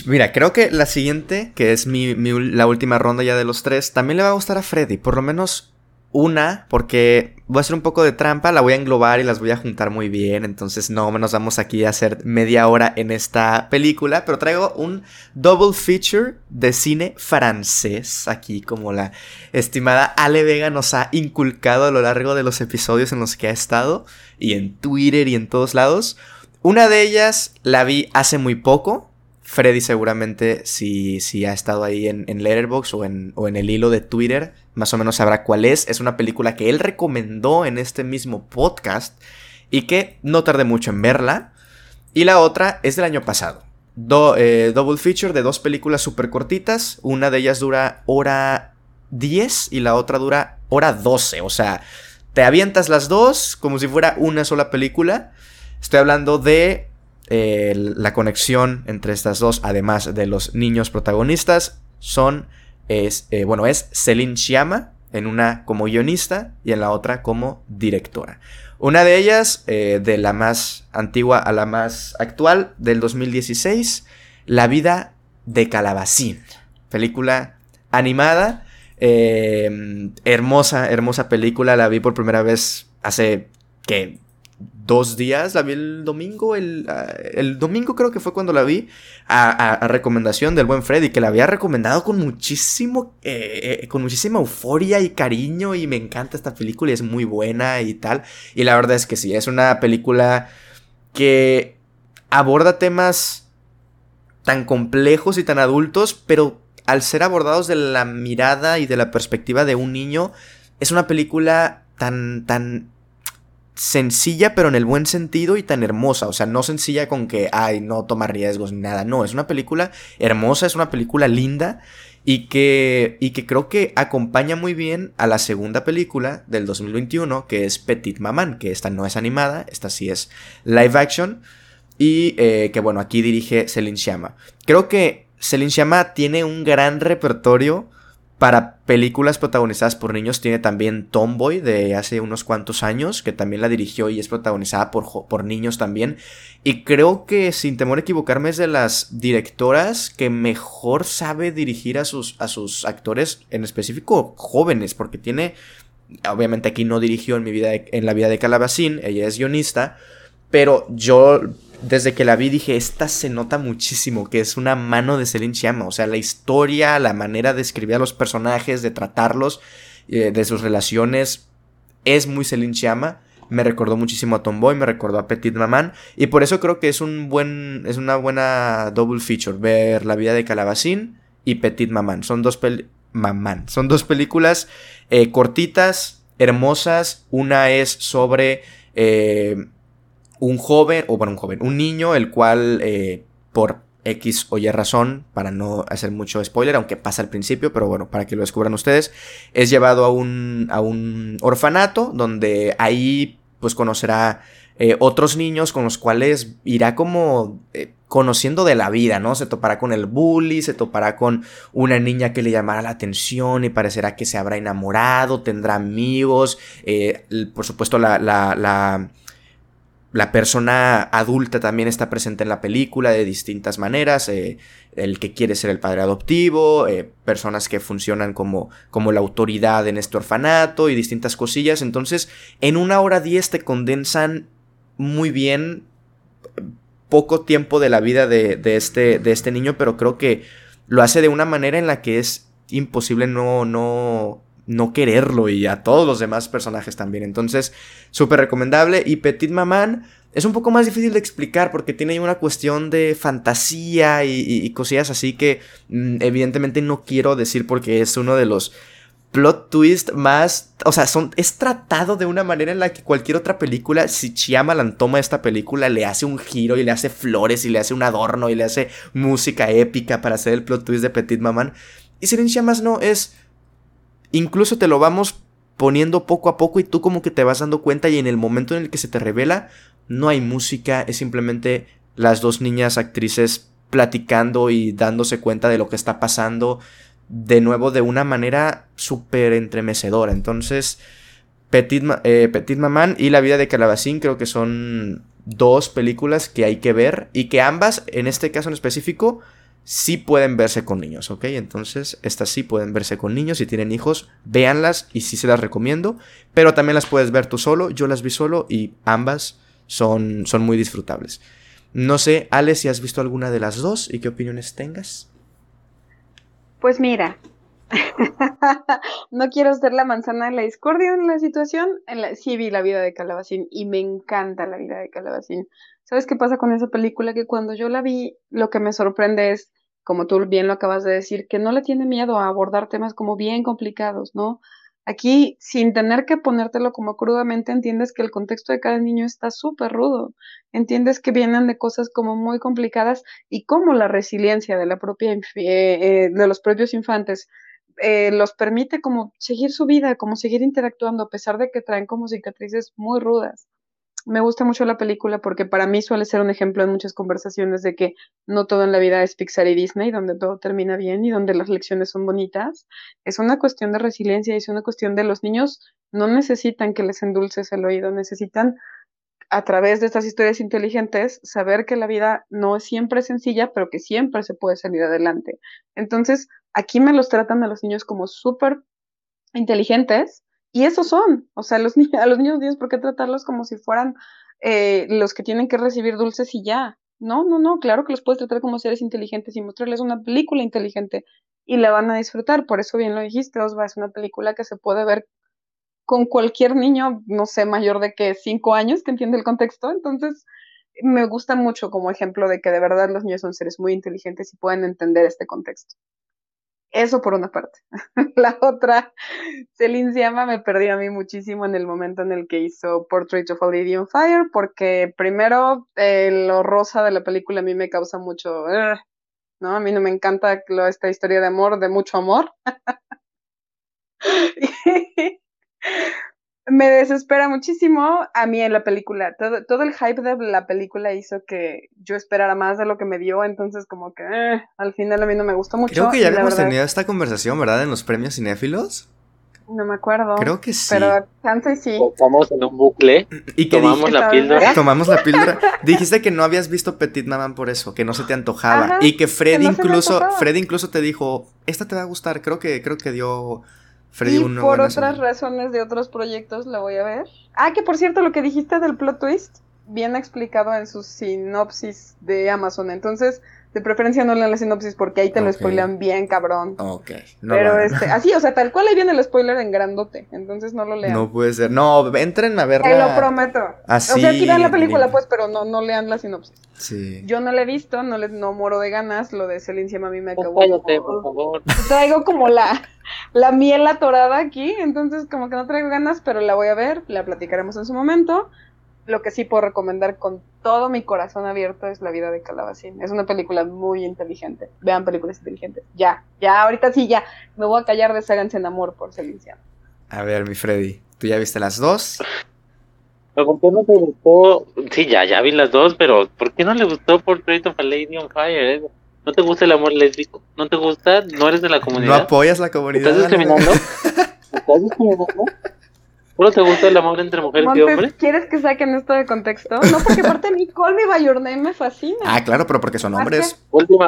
Speaker 1: Mira, creo que la siguiente, que es mi, la última ronda ya de los tres, también le va a gustar a Freddy. Por lo menos una, porque voy a hacer un poco de trampa, la voy a englobar y las voy a juntar muy bien. Entonces no nos vamos aquí a hacer media hora en esta película. Pero traigo un double feature de cine francés. Aquí como la estimada Ale Vega nos ha inculcado a lo largo de los episodios en los que ha estado. Y en Twitter y en todos lados. Una de ellas la vi hace muy poco. Freddy seguramente si, si ha estado ahí en, en Letterboxd o en, o en el hilo de Twitter, más o menos sabrá cuál es. Es una película que él recomendó en este mismo podcast y que no tardé mucho en verla. Y la otra es del año pasado. eh, double feature de dos películas súper cortitas. Una de ellas dura hora 10 y la otra dura hora 12. O sea, te avientas las dos como si fuera una sola película. Estoy hablando de eh, la conexión entre estas dos, además de los niños protagonistas, son, es, eh, bueno, es Celine Chiama en una como guionista y en la otra como directora. Una de ellas, eh, de la más antigua a la más actual, del 2016, La vida de Calabacín, película animada, hermosa, hermosa película, la vi por primera vez hace, que dos días, la vi el domingo, el, ah, el domingo creo que fue cuando la vi, a, recomendación del buen Freddy, que la había recomendado con muchísimo, eh, eh, con muchísima euforia y cariño, y me encanta esta película y es muy buena y tal, y la verdad es que sí, es una película que aborda temas tan complejos y tan adultos, pero al ser abordados de la mirada y de la perspectiva de un niño, es una película tan, tan sencilla, pero en el buen sentido y tan hermosa. O sea, no sencilla con que, ay, no toma riesgos ni nada. No, es una película hermosa, es una película linda y que, y que creo que acompaña muy bien a la segunda película del 2021, que es Petit Maman, que esta no es animada, esta sí es live action. Y eh, que bueno, aquí dirige Celine Sciamma. Creo que Celine Sciamma tiene un gran repertorio para películas protagonizadas por niños tiene también Tomboy de hace unos cuantos años, que también la dirigió y es protagonizada por, por niños también. Y creo que sin temor a equivocarme es de las directoras que mejor sabe dirigir a sus, a sus actores, en específico jóvenes, porque tiene, obviamente aquí no dirigió en, mi vida en la vida de Calabacín, ella es guionista, pero yo desde que la vi dije, esta se nota muchísimo, que es una mano de Celine Chiama. O sea, la historia, la manera de escribir a los personajes, de tratarlos, eh, de sus relaciones, es muy Celine Chiama. Me recordó muchísimo a Tomboy, me recordó a Petit Maman. Y por eso creo que es un buen. es una buena double feature. Ver la vida de Calabacín y Petit Maman. Son dos Son dos películas eh, cortitas, hermosas. Una es sobre. Eh, un joven, o bueno, un joven, un niño, el cual eh, por X o Y razón, para no hacer mucho spoiler, aunque pasa al principio, pero bueno, para que lo descubran ustedes, es llevado a un, a un orfanato donde ahí pues conocerá eh, otros niños con los cuales irá como eh, conociendo de la vida, ¿no? Se topará con el bully, se topará con una niña que le llamará la atención y parecerá que se habrá enamorado, tendrá amigos, por supuesto la, la, la la persona adulta también está presente en la película de distintas maneras. Eh, el que quiere ser el padre adoptivo, eh, personas que funcionan como, como la autoridad en este orfanato y distintas cosillas. Entonces, en una hora diez te condensan muy bien poco tiempo de la vida de, de, este, de este niño, pero creo que lo hace de una manera en la que es imposible no, no, no quererlo y a todos los demás personajes también. Entonces, súper recomendable. Y Petit Maman es un poco más difícil de explicar porque tiene una cuestión de fantasía y, cosillas así que mm, evidentemente no quiero decir porque es uno de los plot twist más, o sea, son, es tratado de una manera en la que cualquier otra película, si Chiamalan toma esta película, le hace un giro y le hace flores y le hace un adorno y le hace música épica para hacer el plot twist de Petit Maman. Y Siren Chiamas no, es incluso te lo vamos poniendo poco a poco y tú como que te vas dando cuenta y en el momento en el que se te revela no hay música, es simplemente las dos niñas actrices platicando y dándose cuenta de lo que está pasando de nuevo de una manera súper entremecedora. Entonces, Petit, eh, Petit Maman y La vida de Calabacín creo que son dos películas que hay que ver y que ambas, en este caso en específico, sí pueden verse con niños, ¿ok? Entonces, estas sí pueden verse con niños. Si tienen hijos, véanlas y sí se las recomiendo. Pero también las puedes ver tú solo. Yo las vi solo y ambas son, son muy disfrutables. No sé, Ale, si has visto alguna de las dos y qué opiniones tengas.
Speaker 3: Pues mira, no quiero ser la manzana de la discordia en la situación. En sí vi la vida de Calabacín y me encanta la vida de Calabacín. ¿Sabes qué pasa con esa película? Que cuando yo la vi, lo que me sorprende es como tú bien lo acabas de decir, que no le tiene miedo a abordar temas como bien complicados, ¿no? Aquí, sin tener que ponértelo como crudamente, entiendes que el contexto de cada niño está súper rudo. Entiendes que vienen de cosas como muy complicadas y cómo la resiliencia de la propia eh, eh, de los propios infantes eh, los permite como seguir su vida, como seguir interactuando, a pesar de que traen como cicatrices muy rudas me gusta mucho la película porque para mí suele ser un ejemplo en muchas conversaciones de que no todo en la vida es Pixar y Disney, donde todo termina bien y donde las lecciones son bonitas. Es una cuestión de resiliencia y es una cuestión de los niños no necesitan que les endulces el oído, necesitan a través de estas historias inteligentes saber que la vida no es siempre sencilla, pero que siempre se puede salir adelante. Entonces, aquí me los tratan a los niños como súper inteligentes y esos son, o sea, los a los niños tienes por qué tratarlos como si fueran eh, los que tienen que recibir dulces y ya. No, no, no, claro que los puedes tratar como seres inteligentes y mostrarles una película inteligente y la van a disfrutar. Por eso bien lo dijiste, Osva, es una película que se puede ver con cualquier niño, no sé, mayor de que cinco años que entiende el contexto. Entonces, me gusta mucho como ejemplo de que de verdad los niños son seres muy inteligentes y pueden entender este contexto. Eso por una parte. la otra, Celine Siama me perdió a mí muchísimo en el momento en el que hizo Portrait of a Lady on Fire, porque primero eh, lo rosa de la película a mí me causa mucho, ¿no? A mí no me encanta esta historia de amor, de mucho amor. me desespera muchísimo a mí en la película. Todo, todo, el hype de la película hizo que yo esperara más de lo que me dio, entonces como que eh, al final a mí no me gustó mucho.
Speaker 1: Creo que ya habíamos tenido esta conversación, ¿verdad? En los premios cinéfilos.
Speaker 3: No me acuerdo.
Speaker 1: Creo que sí.
Speaker 3: Pero antes sí.
Speaker 2: Estamos en un bucle y que tomamos la píldora.
Speaker 1: Tomamos la píldora. Dijiste que no habías visto Petit Maman por eso, que no se te antojaba. y que Fred incluso, Fred incluso te dijo, esta te va a gustar. Creo que, creo que dio
Speaker 3: y por otras razones de otros proyectos la voy a ver. Ah, que por cierto, lo que dijiste del plot twist, bien explicado en su sinopsis de Amazon. Entonces, de preferencia no lean la sinopsis porque ahí te lo spoilan bien, cabrón.
Speaker 1: Ok.
Speaker 3: Pero este, así, o sea, tal cual ahí viene el spoiler en grandote. Entonces no lo lean.
Speaker 1: No puede ser. No, entren a verla.
Speaker 3: Te lo prometo.
Speaker 1: Así.
Speaker 3: O sea, sí vean la película, pues, pero no, no lean la sinopsis.
Speaker 1: Sí.
Speaker 3: Yo no la he visto, no le, no moro de ganas. Lo de Celine a mí me
Speaker 2: acabó. Cállate, por favor.
Speaker 3: Traigo como la, la miel atorada aquí, entonces como que no traigo ganas, pero la voy a ver, la platicaremos en su momento lo que sí puedo recomendar con todo mi corazón abierto es La vida de Calabacín. Es una película muy inteligente. Vean películas inteligentes. Ya, ya, ahorita sí, ya. Me voy a callar de Ságanse en Amor por Celincia.
Speaker 1: A ver, mi Freddy, ¿tú ya viste las dos?
Speaker 2: ¿Por qué no te gustó? Sí, ya, ya vi las dos, pero ¿por qué no le gustó Portrait of a Lady on Fire? Eh? ¿No te gusta el amor lésbico? ¿No te gusta? ¿No eres de la comunidad?
Speaker 1: ¿No apoyas la comunidad?
Speaker 2: ¿Estás discriminando? ¿Estás discriminando? ¿Solo te gusta el amor entre mujer y hombre?
Speaker 3: ¿Quieres que saquen esto de contexto? No, porque aparte a mí Call Me By Your Name me fascina.
Speaker 1: Ah, claro, pero porque son hombres.
Speaker 2: Última...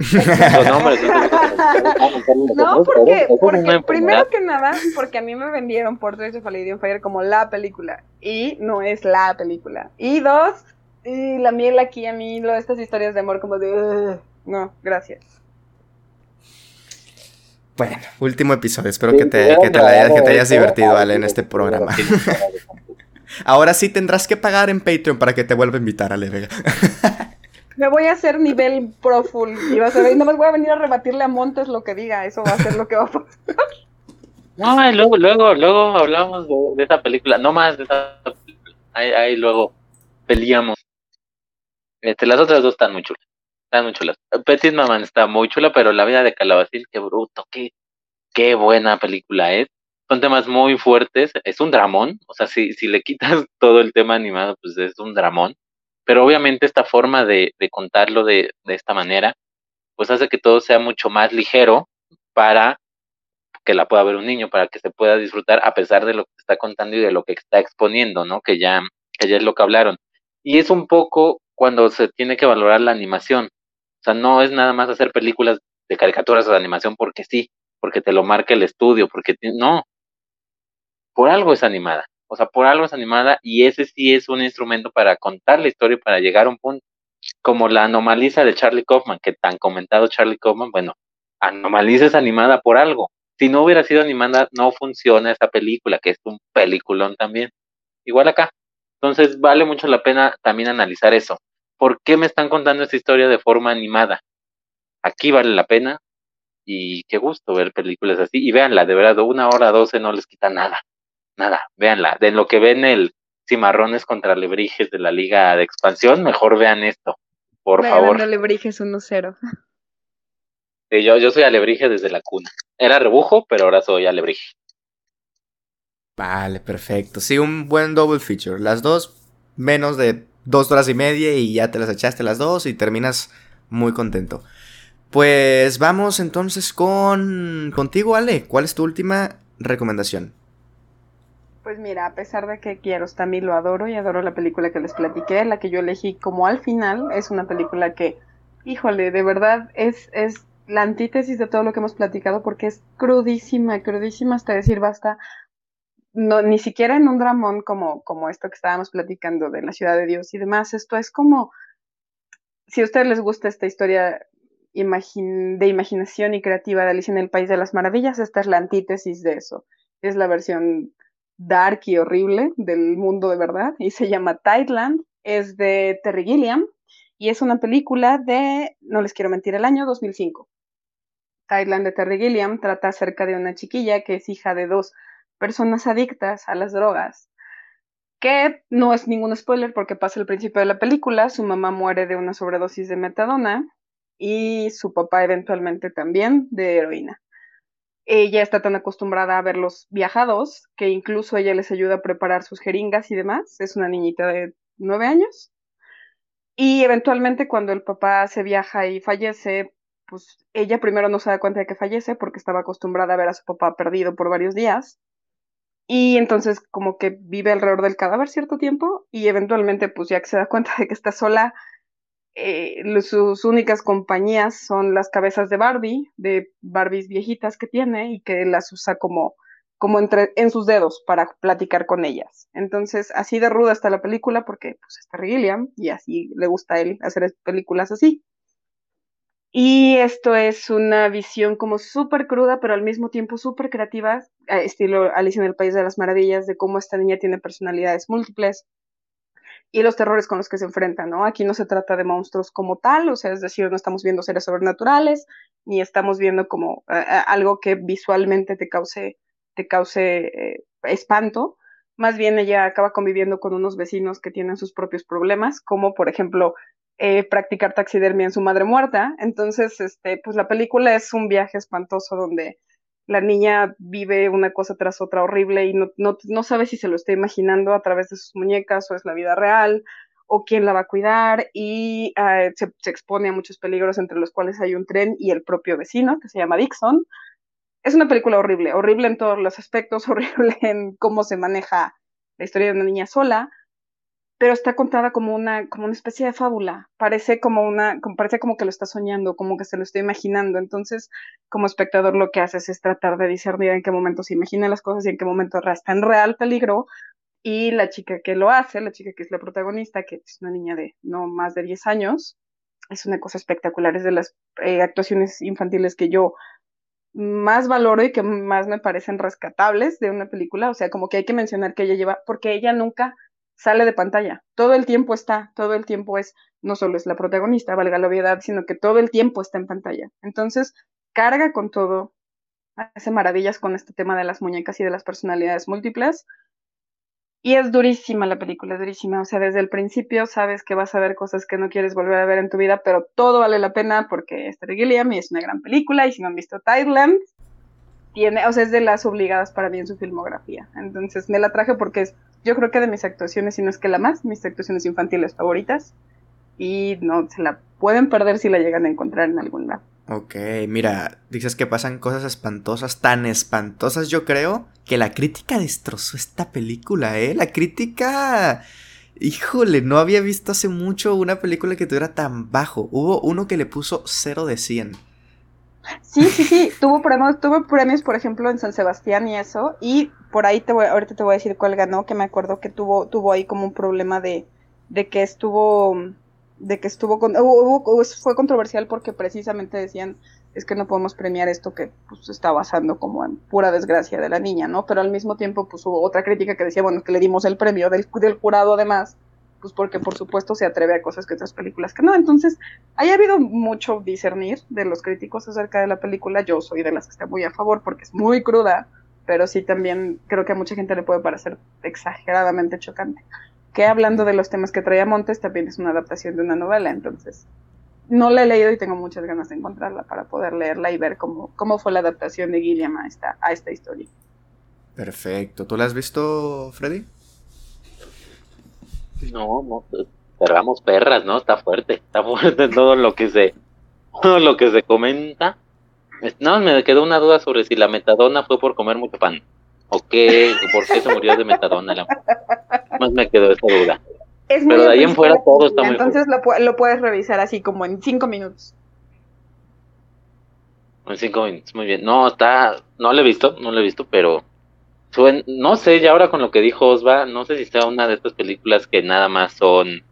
Speaker 2: son hombres.
Speaker 3: no, porque, porque primero que nada, porque a mí me vendieron Portrait of a Lady on Fire como la película. Y no es la película. Y dos, y la miel aquí a mí, lo, estas historias de amor como de... no, gracias.
Speaker 1: Bueno, último episodio. Espero que te, que te, hayas divertido, Ale, en este programa. Ahora sí tendrás que pagar en Patreon para que te vuelva a invitar, Ale Vega.
Speaker 3: Me voy a hacer nivel pro full y vas a ver, no me voy a venir a rebatirle a Montes lo que diga, eso va a ser lo que va a pasar.
Speaker 2: No, luego, luego, luego hablamos de, esa película, no más de esa película. Ahí, ahí luego peleamos. Este, las otras dos están muy chulas. Están muy chulas. Petit Maman está muy chula, pero La vida de Calabacín, qué bruto, qué, qué buena película es. Son temas muy fuertes, es un dramón, o sea, si, si le quitas todo el tema animado, pues es un dramón. Pero obviamente esta forma de, de contarlo de, de esta manera, pues hace que todo sea mucho más ligero para que la pueda ver un niño, para que se pueda disfrutar a pesar de lo que está contando y de lo que está exponiendo, ¿no? Que ya, que ya es lo que hablaron. Y es un poco cuando se tiene que valorar la animación. Sea, no es nada más hacer películas de caricaturas o de animación porque sí, porque te lo marca el estudio, porque no. Por algo es animada. O sea, por algo es animada y ese sí es un instrumento para contar la historia y para llegar a un punto. Como la anomaliza de Charlie Kaufman, que tan comentado Charlie Kaufman, bueno, anomaliza es animada por algo. Si no hubiera sido animada, no funciona esa película, que es un peliculón también. Igual acá. Entonces vale mucho la pena también analizar eso. ¿Por qué me están contando esta historia de forma animada? Aquí vale la pena y qué gusto ver películas así. Y véanla, de verdad, una hora doce no les quita nada, nada, véanla. De lo que ven el Cimarrones contra Lebrijes de la Liga de Expansión, mejor vean esto, por favor.
Speaker 3: Lebrijes 1-0.
Speaker 2: yo, yo soy alebrije desde la cuna. Era rebujo, pero ahora soy alebrije.
Speaker 1: Vale, perfecto. Sí, un buen double feature. Las dos, menos de dos horas y media y ya te las echaste las dos y terminas muy contento. Pues vamos entonces con contigo, Ale. ¿Cuál es tu última recomendación?
Speaker 3: Pues mira, a pesar de que quiero también lo adoro y adoro la película que les platiqué, la que yo elegí como al final, es una película que, híjole, de verdad es, es la antítesis de todo lo que hemos platicado porque es crudísima, crudísima hasta decir basta. No, ni siquiera en un dramón como, como esto que estábamos platicando de la ciudad de Dios y demás. Esto es como, si a ustedes les gusta esta historia de imaginación y creativa de Alicia en el País de las Maravillas, esta es la antítesis de eso. Es la versión dark y horrible del mundo de verdad y se llama Tideland. Es de Terry Gilliam y es una película de, no les quiero mentir, el año 2005. Tideland de Terry Gilliam trata acerca de una chiquilla que es hija de dos personas adictas a las drogas que no es ningún spoiler porque pasa el principio de la película, su mamá muere de una sobredosis de metadona y su papá eventualmente también de heroína. Ella está tan acostumbrada a verlos viajados que incluso ella les ayuda a preparar sus jeringas y demás. Es una niñita de nueve años. Y eventualmente cuando el papá se viaja y fallece, pues ella primero no se da cuenta de que fallece porque estaba acostumbrada a ver a su papá perdido por varios días. Y entonces como que vive alrededor del cadáver cierto tiempo y eventualmente pues ya que se da cuenta de que está sola, eh, sus únicas compañías son las cabezas de Barbie, de Barbies viejitas que tiene y que las usa como, como entre, en sus dedos para platicar con ellas. Entonces, así de ruda está la película porque pues está Gilliam y así le gusta a él hacer películas así. Y esto es una visión como súper cruda, pero al mismo tiempo súper creativa, eh, estilo Alicia en el País de las Maravillas, de cómo esta niña tiene personalidades múltiples, y los terrores con los que se enfrentan, ¿no? Aquí no se trata de monstruos como tal, o sea, es decir, no estamos viendo seres sobrenaturales, ni estamos viendo como eh, eh, algo que visualmente te cause, te cause espanto, más bien ella acaba conviviendo con unos vecinos que tienen sus propios problemas, como por ejemplo practicar taxidermia en su madre muerta. Entonces, este, pues la película es un viaje espantoso donde la niña vive una cosa tras otra horrible y no, no, no, sabe si se lo está imaginando a través de sus muñecas o es la vida real o quién la va a cuidar y ah, se, expone a muchos peligros entre los cuales hay un tren y el propio vecino que se llama Dixon. Es una película horrible, horrible en todos los aspectos, horrible en cómo se maneja la historia de una niña sola, pero está contada como una, como una especie de fábula. Parece como una, como, parece como que lo está soñando, como que se lo está imaginando. Entonces, como espectador, lo que haces es tratar de discernir en qué momento se imagina las cosas y en qué momento está en real peligro. Y la chica que lo hace, la chica que es la protagonista, que es una niña de no más de 10 años, es una cosa espectacular. Es de las eh, actuaciones infantiles que yo más valoro y que más me parecen rescatables de una película. O sea, como que hay que mencionar que ella lleva, porque ella nunca sale de pantalla. Todo el tiempo está, todo el tiempo es, no solo es la protagonista, valga la obviedad, sino que todo el tiempo está en pantalla. Entonces, carga con todo, hace maravillas con este tema de las muñecas y de las personalidades múltiples. Y es durísima la película, es durísima. O sea, desde el principio sabes que vas a ver cosas que no quieres volver a ver en tu vida, pero todo vale la pena porque es Terry Gilliam y es una gran película. Y si no han visto Tideland, tiene, o sea, es de las obligadas para mí en su filmografía. Entonces me la traje porque es, yo creo que de mis actuaciones, si no es que la más, mis actuaciones infantiles favoritas. Y no se la pueden perder si la llegan a encontrar en algún lado.
Speaker 1: Ok, mira, dices que pasan cosas espantosas, tan espantosas yo creo, que la crítica destrozó esta película, ¿eh? La crítica... Híjole, no había visto hace mucho una película que tuviera tan bajo. Hubo uno que le puso 0 de 100.
Speaker 3: Sí, sí, sí, tuvo premios, tuvo premios, por ejemplo, en San Sebastián y eso, y por ahí te voy, ahorita te voy a decir cuál ganó, que me acuerdo que tuvo, tuvo ahí como un problema de, de que estuvo, de que estuvo, con, fue controversial porque precisamente decían, es que no podemos premiar esto que pues, está basando como en pura desgracia de la niña, ¿no? Pero al mismo tiempo, pues hubo otra crítica que decía, bueno, que le dimos el premio del, del jurado además, pues porque por supuesto se atreve a cosas que otras películas que no. Entonces, haya habido mucho discernir de los críticos acerca de la película. Yo soy de las que está muy a favor porque es muy cruda, pero sí también creo que a mucha gente le puede parecer exageradamente chocante. Que hablando de los temas que traía Montes, también es una adaptación de una novela, entonces no la he leído y tengo muchas ganas de encontrarla para poder leerla y ver cómo, cómo fue la adaptación de Gilliam a esta, a esta historia.
Speaker 1: Perfecto. ¿Tú la has visto, Freddy?
Speaker 2: No, no, cerramos perras, ¿no? Está fuerte, está fuerte todo lo que se, todo lo que se comenta. No, me quedó una duda sobre si la metadona fue por comer mucho pan. ¿O qué? ¿Por qué se murió de metadona? Más me quedó esa duda. Pero de ahí en fuera todo está muy
Speaker 3: Entonces lo, lo, puedes revisar así como en cinco minutos.
Speaker 2: En cinco minutos, muy bien. No, está, no lo he visto, no lo he visto, pero no sé, ya ahora con lo que dijo Osva, no sé si sea una de estas películas que nada más son,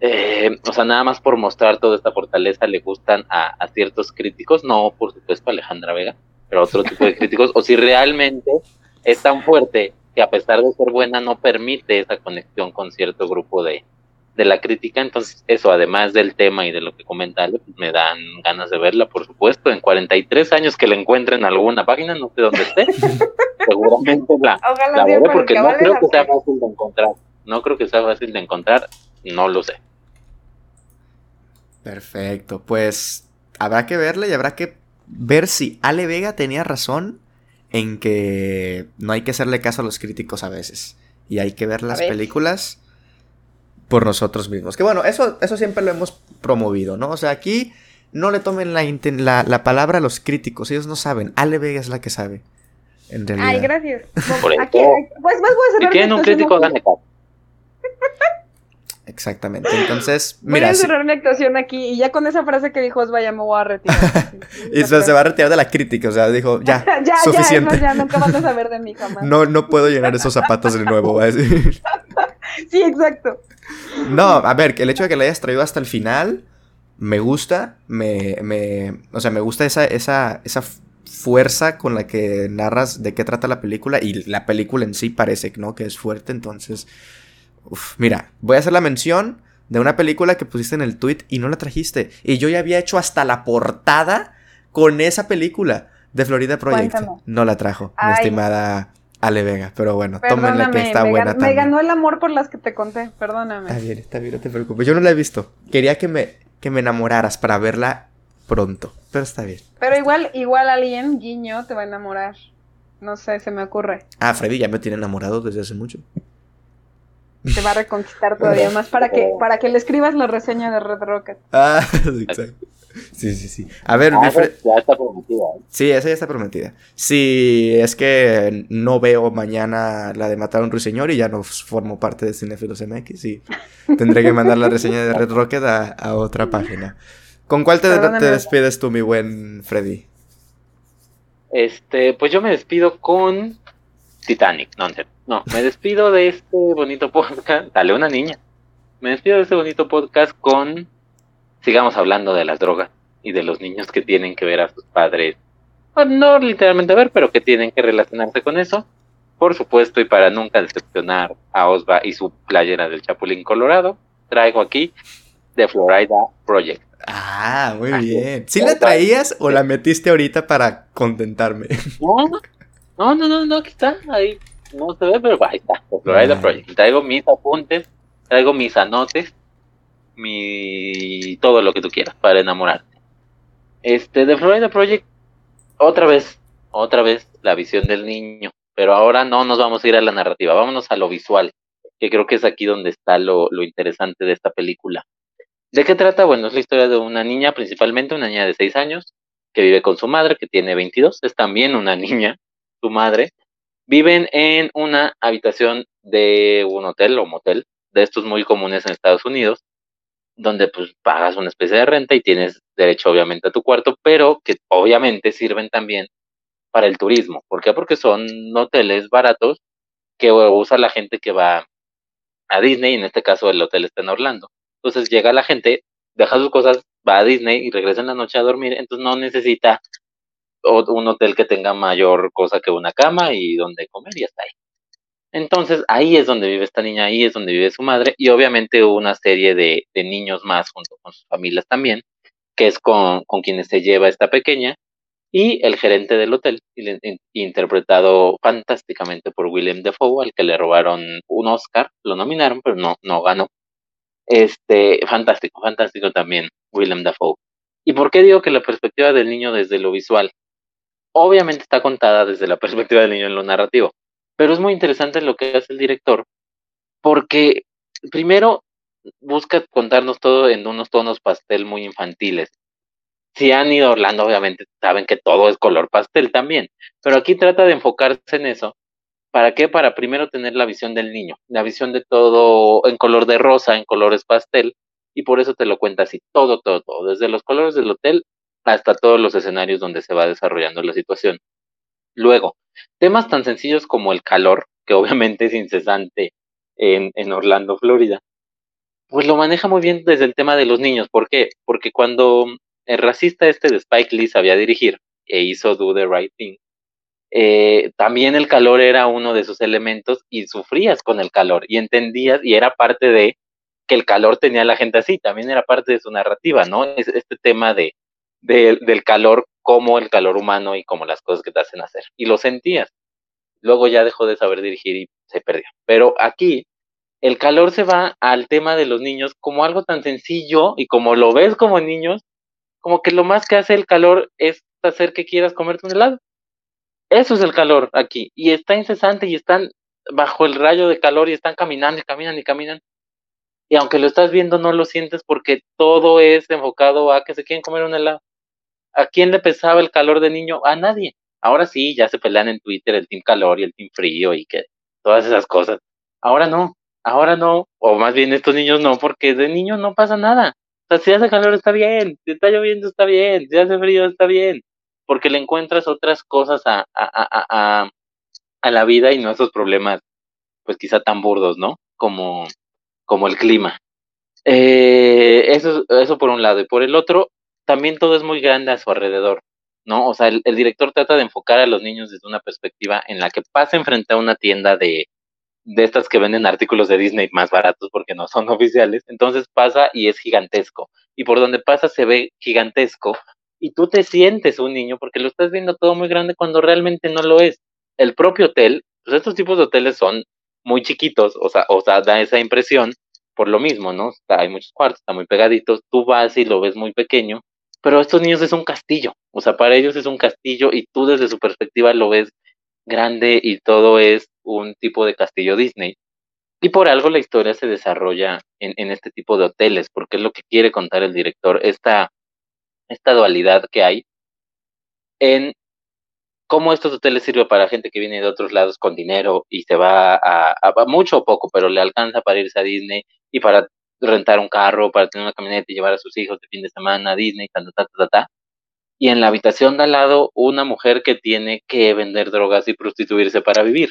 Speaker 2: eh, o sea, nada más por mostrar toda esta fortaleza le gustan a, a ciertos críticos, no por supuesto a Alejandra Vega, pero a otro tipo de críticos, o si realmente es tan fuerte que a pesar de ser buena no permite esa conexión con cierto grupo de, de la crítica, entonces eso además del tema y de lo que comenta Ale, pues me dan ganas de verla, por supuesto, en 43 años que la encuentre en alguna página, no sé dónde esté, seguramente la, la veré porque no creo que sea fácil de encontrar, no creo que sea fácil de encontrar, no lo sé.
Speaker 1: Perfecto, pues habrá que verla y habrá que ver si Ale Vega tenía razón en que no hay que hacerle caso a los críticos a veces. Y hay que ver las películas por nosotros mismos. Que bueno, eso, eso siempre lo hemos promovido, ¿no? O sea, aquí no le tomen la, la, la palabra a los críticos, ellos no saben. Ale Vega es la que sabe. En realidad.
Speaker 3: Ay, gracias.
Speaker 2: Por aquí, pues más voy a cerrar. Si un crítico, gane
Speaker 1: Exactamente. Entonces, mira.
Speaker 3: Voy a cerrar mi actuación aquí y ya con esa frase que dijo Osva ya me voy a retirar.
Speaker 1: y se va a retirar de la crítica, o sea, dijo, ya, ya suficiente.
Speaker 3: Ya, ya, nunca vas a saber de mí jamás.
Speaker 1: No, no puedo llenar esos zapatos de nuevo, va a decir.
Speaker 3: sí, exacto.
Speaker 1: No, a ver, el hecho de que la hayas traído hasta el final me gusta, me, me, o sea, me gusta esa, esa, esa fuerza con la que narras de qué trata la película y la película en sí parece, ¿no? Que es fuerte, entonces Uf, mira, voy a hacer la mención de una película que pusiste en el tweet y no la trajiste. Y yo ya había hecho hasta la portada con esa película de Florida Project. No la trajo, mi estimada Ale Vega. Pero bueno, tómenla que está buena
Speaker 3: también. Me ganó el amor por las que te conté, perdóname.
Speaker 1: Está bien, está bien, no te preocupes. Yo no la he visto. Quería que me, que me enamoraras para verla pronto, pero está bien.
Speaker 3: Pero igual, igual alguien, guiño, te va a enamorar. No sé, se me ocurre.
Speaker 1: Ah, Freddy ya me tiene enamorado desde hace mucho
Speaker 3: te va a reconquistar todavía más para que, para que le escribas la reseña de Red Rocket.
Speaker 1: Ah, exacto. Sí, sí, sí. A ver,
Speaker 2: ah, ya está prometida. ¿eh?
Speaker 1: Sí, esa ya está prometida. Si es que no veo mañana la de Matar a un ruiseñor y ya no formo parte de Cinefilos MX, sí. Tendré que mandar la reseña de Red Rocket a, otra página. ¿Con cuál te, te, despides tú, mi buen Freddy?
Speaker 2: Este, pues yo me despido con Titanic, no, no, me despido de este bonito podcast. Dale una niña. Me despido de este bonito podcast con. Sigamos hablando de las drogas y de los niños que tienen que ver a sus padres. no literalmente ver, pero que tienen que relacionarse con eso. Por supuesto, y para nunca decepcionar a Osva y su playera del Chapulín Colorado, traigo aquí The Florida Project.
Speaker 1: Ah, muy bien. ¿Sí la traías o la metiste ahorita para contentarme?
Speaker 2: No, no, no, no, no aquí está, ahí no se ve, pero ahí está, Florida Project. Traigo mis apuntes, traigo mis anotes, mi todo lo que tú quieras para enamorarte. Este, de Florida Project, otra vez, otra vez la visión del niño, pero ahora no nos vamos a ir a la narrativa, vámonos a lo visual, que creo que es aquí donde está lo, lo interesante de esta película. ¿De qué trata? Bueno, es la historia de una niña, principalmente una niña de 6 años, que vive con su madre, que tiene 22, es también una niña, su madre, Viven en una habitación de un hotel o motel, de estos muy comunes en Estados Unidos, donde pues pagas una especie de renta y tienes derecho obviamente a tu cuarto, pero que obviamente sirven también para el turismo. ¿Por qué? Porque son hoteles baratos que usa la gente que va a Disney, en este caso el hotel está en Orlando. Entonces llega la gente, deja sus cosas, va a Disney y regresa en la noche a dormir, entonces no necesita un hotel que tenga mayor cosa que una cama y donde comer y hasta ahí. Entonces ahí es donde vive esta niña, ahí es donde vive su madre y obviamente una serie de, de niños más junto con sus familias también, que es con, con quienes se lleva esta pequeña y el gerente del hotel, interpretado fantásticamente por William Defoe, al que le robaron un Oscar, lo nominaron, pero no, no ganó. Este, fantástico, fantástico también, William Dafoe. ¿Y por qué digo que la perspectiva del niño desde lo visual? Obviamente está contada desde la perspectiva del niño en lo narrativo, pero es muy interesante lo que hace el director, porque primero busca contarnos todo en unos tonos pastel muy infantiles. Si han ido a Orlando, obviamente saben que todo es color pastel también, pero aquí trata de enfocarse en eso ¿Para qué? Para primero tener la visión del niño, la visión de todo en color de rosa, en colores pastel, y por eso te lo cuenta así, todo, todo, todo, desde los colores del hotel hasta todos los escenarios donde se va desarrollando la situación. Luego, temas tan sencillos como el calor, que obviamente es incesante en, Orlando, Florida, pues lo maneja muy bien desde el tema de los niños. ¿Por qué? Porque cuando el racista este de Spike Lee sabía dirigir e hizo Do the Right Thing, eh, también el calor era uno de sus elementos y sufrías con el calor y entendías y era parte de que el calor tenía a la gente así, también era parte de su narrativa, ¿no? Es este tema de, del calor como el calor humano y como las cosas que te hacen hacer. Y lo sentías. Luego ya dejó de saber dirigir y se perdió. Pero aquí el calor se va al tema de los niños como algo tan sencillo y como lo ves como niños, como que lo más que hace el calor es hacer que quieras comerte un helado. Eso es el calor aquí. Y está incesante y están bajo el rayo de calor y están caminando y caminan y caminan. Y aunque lo estás viendo, no lo sientes porque todo es enfocado a que se quieren comer un helado. ¿A quién le pesaba el calor de niño? A nadie. Ahora sí, ya se pelean en Twitter el team calor y el team frío y que todas esas cosas. Ahora no, ahora no, o más bien estos niños no, porque de niño no pasa nada. O sea, si hace calor está bien, si está lloviendo está bien, si hace frío está bien porque le encuentras otras cosas a, a, a, la vida y no esos problemas, pues quizá tan burdos, ¿no? Como, como el clima. Eh, eso, eso por un lado. Y por el otro, también todo es muy grande a su alrededor, ¿no? O sea, el, el, director trata de enfocar a los niños desde una perspectiva en la que pasen frente a una tienda de, de estas que venden artículos de Disney más baratos porque no son oficiales. Entonces pasa y es gigantesco. Y por donde pasa se ve gigantesco y tú te sientes un niño porque lo estás viendo todo muy grande cuando realmente no lo es. El propio hotel, pues estos tipos de hoteles son muy chiquitos, o sea, o sea, da esa impresión por lo mismo, ¿no? Está, hay muchos cuartos, está muy pegaditos, tú vas y lo ves muy pequeño, pero estos niños es un castillo, o sea, para ellos es un castillo y tú desde su perspectiva lo ves grande y todo es un tipo de castillo Disney. Y por algo la historia se desarrolla en, en este tipo de hoteles, porque es lo que quiere contar el director, esta esta dualidad que hay en cómo estos hoteles sirven para gente que viene de otros lados con dinero y se va a, mucho o poco, pero le alcanza para irse a Disney y para rentar un carro, para tener una camioneta y llevar a sus hijos de fin de semana a Disney, ta, ta, ta, ta, Y en la habitación de al lado, una mujer que tiene que vender drogas y prostituirse para vivir,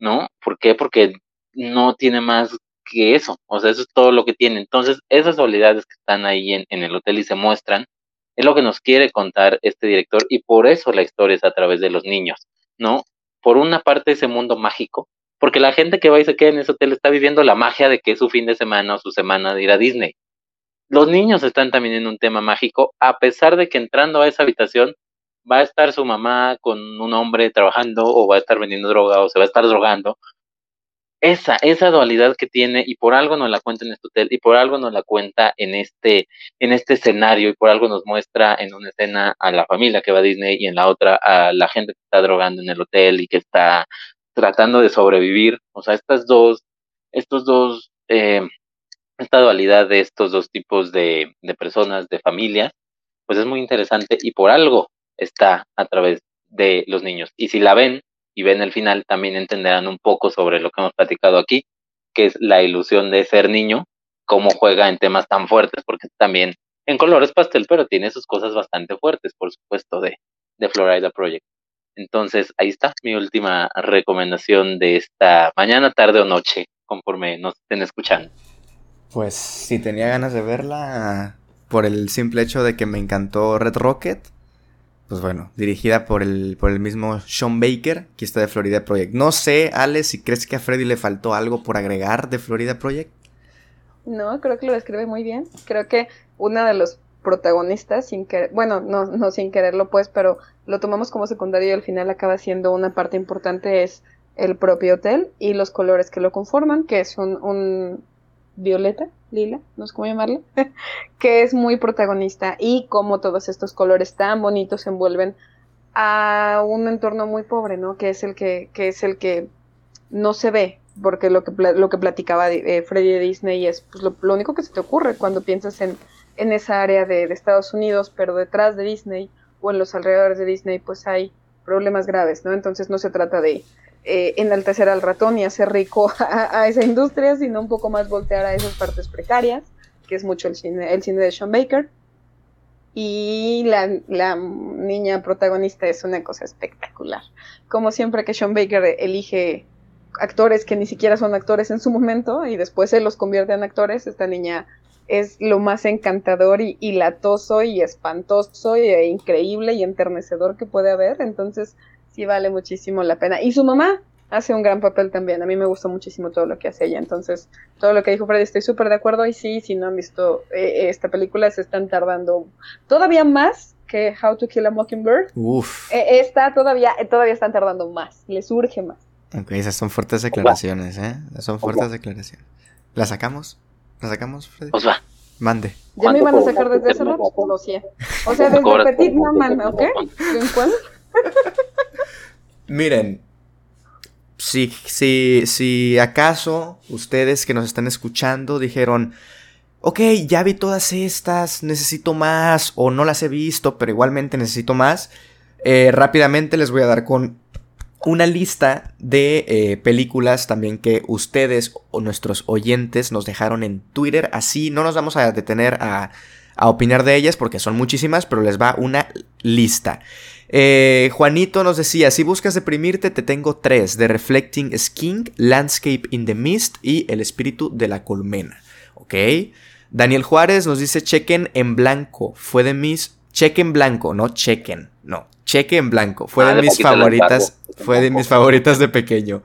Speaker 2: ¿no? ¿Por qué? Porque no tiene más que eso, o sea, eso es todo lo que tiene. Entonces, esas dualidades que están ahí en, en el hotel y se muestran, es lo que nos quiere contar este director y por eso la historia es a través de los niños, ¿no? Por una parte ese mundo mágico, porque la gente que va y se queda en ese hotel está viviendo la magia de que es su fin de semana o su semana de ir a Disney. Los niños están también en un tema mágico, a pesar de que entrando a esa habitación va a estar su mamá con un hombre trabajando o va a estar vendiendo droga o se va a estar drogando esa, esa dualidad que tiene y por algo nos la cuenta en este hotel y por algo nos la cuenta en este, en este escenario y por algo nos muestra en una escena a la familia que va a Disney y en la otra a la gente que está drogando en el hotel y que está tratando de sobrevivir. O sea, estas dos, estos dos, eh, esta dualidad de estos dos tipos de, de personas, de familias, pues es muy interesante y por algo está a través de los niños. Y si la ven, y ven el final, también entenderán un poco sobre lo que hemos platicado aquí, que es la ilusión de ser niño, cómo juega en temas tan fuertes, porque también en colores pastel, pero tiene sus cosas bastante fuertes, por supuesto, de, de Florida Project. Entonces, ahí está mi última recomendación de esta mañana, tarde o noche, conforme nos estén escuchando.
Speaker 1: Pues si tenía ganas de verla por el simple hecho de que me encantó Red Rocket, pues bueno, dirigida por el, por el mismo Sean Baker, que está de Florida Project. No sé, Alex, si crees que a Freddy le faltó algo por agregar de Florida Project.
Speaker 3: No, creo que lo describe muy bien. Creo que una de los protagonistas, sin querer, bueno, no, no sin quererlo pues, pero lo tomamos como secundario y al final acaba siendo una parte importante es el propio hotel y los colores que lo conforman, que son un violeta, lila, no sé cómo llamarlo, que es muy protagonista y como todos estos colores tan bonitos se envuelven a un entorno muy pobre, ¿no? Que es el que, que es el que no se ve, porque lo que, lo que platicaba de, Freddy Disney es pues, lo, único que se te ocurre cuando piensas en, en esa área de, de, Estados Unidos, pero detrás de Disney o en los alrededores de Disney, pues hay problemas graves, ¿no? Entonces no se trata de eh, enaltecer al ratón y hacer rico a, esa industria, sino un poco más voltear a esas partes precarias, que es mucho el cine, el cine de Sean Baker. Y la, la niña protagonista es una cosa espectacular. Como siempre que Sean Baker elige actores que ni siquiera son actores en su momento y después se los convierte en actores, esta niña es lo más encantador y, y latoso y espantoso y, e increíble y enternecedor que puede haber. Entonces, sí vale muchísimo la pena. Y su mamá hace un gran papel también. A mí me gustó muchísimo todo lo que hace ella. Entonces, todo lo que dijo Freddy, estoy súper de acuerdo. Y sí, si no han visto eh, esta película, se están tardando todavía más que How to Kill a Mockingbird.
Speaker 1: Uf.
Speaker 3: Eh, esta todavía, eh, todavía están tardando más. Les urge más.
Speaker 1: Ok, esas son fuertes declaraciones, ¿eh? Son fuertes declaraciones. ¿La sacamos? ¿La sacamos, Freddy?
Speaker 2: Pues va.
Speaker 1: Mande.
Speaker 3: Ya me iban a sacar desde hace rato, lo sé. O sea, desde Petit Maman, ¿ok? ¿En cuál?
Speaker 1: Miren, si, si, si acaso ustedes que nos están escuchando dijeron, ok, ya vi todas estas, necesito más, o no las he visto, pero igualmente necesito más, eh, rápidamente les voy a dar con una lista de eh, películas también que ustedes o nuestros oyentes nos dejaron en Twitter. Así no nos vamos a detener a, opinar de ellas porque son muchísimas, pero les va una lista. Eh, Juanito nos decía, si buscas deprimirte, te tengo tres, The Reflecting Skin, Landscape in the Mist y El Espíritu de la Colmena. ¿Ok? Daniel Juárez nos dice, chequen en blanco, fue de mis... Chequen blanco, no chequen, no, cheque en blanco, fue de ah, mis favoritas, fue de mis favoritas de pequeño.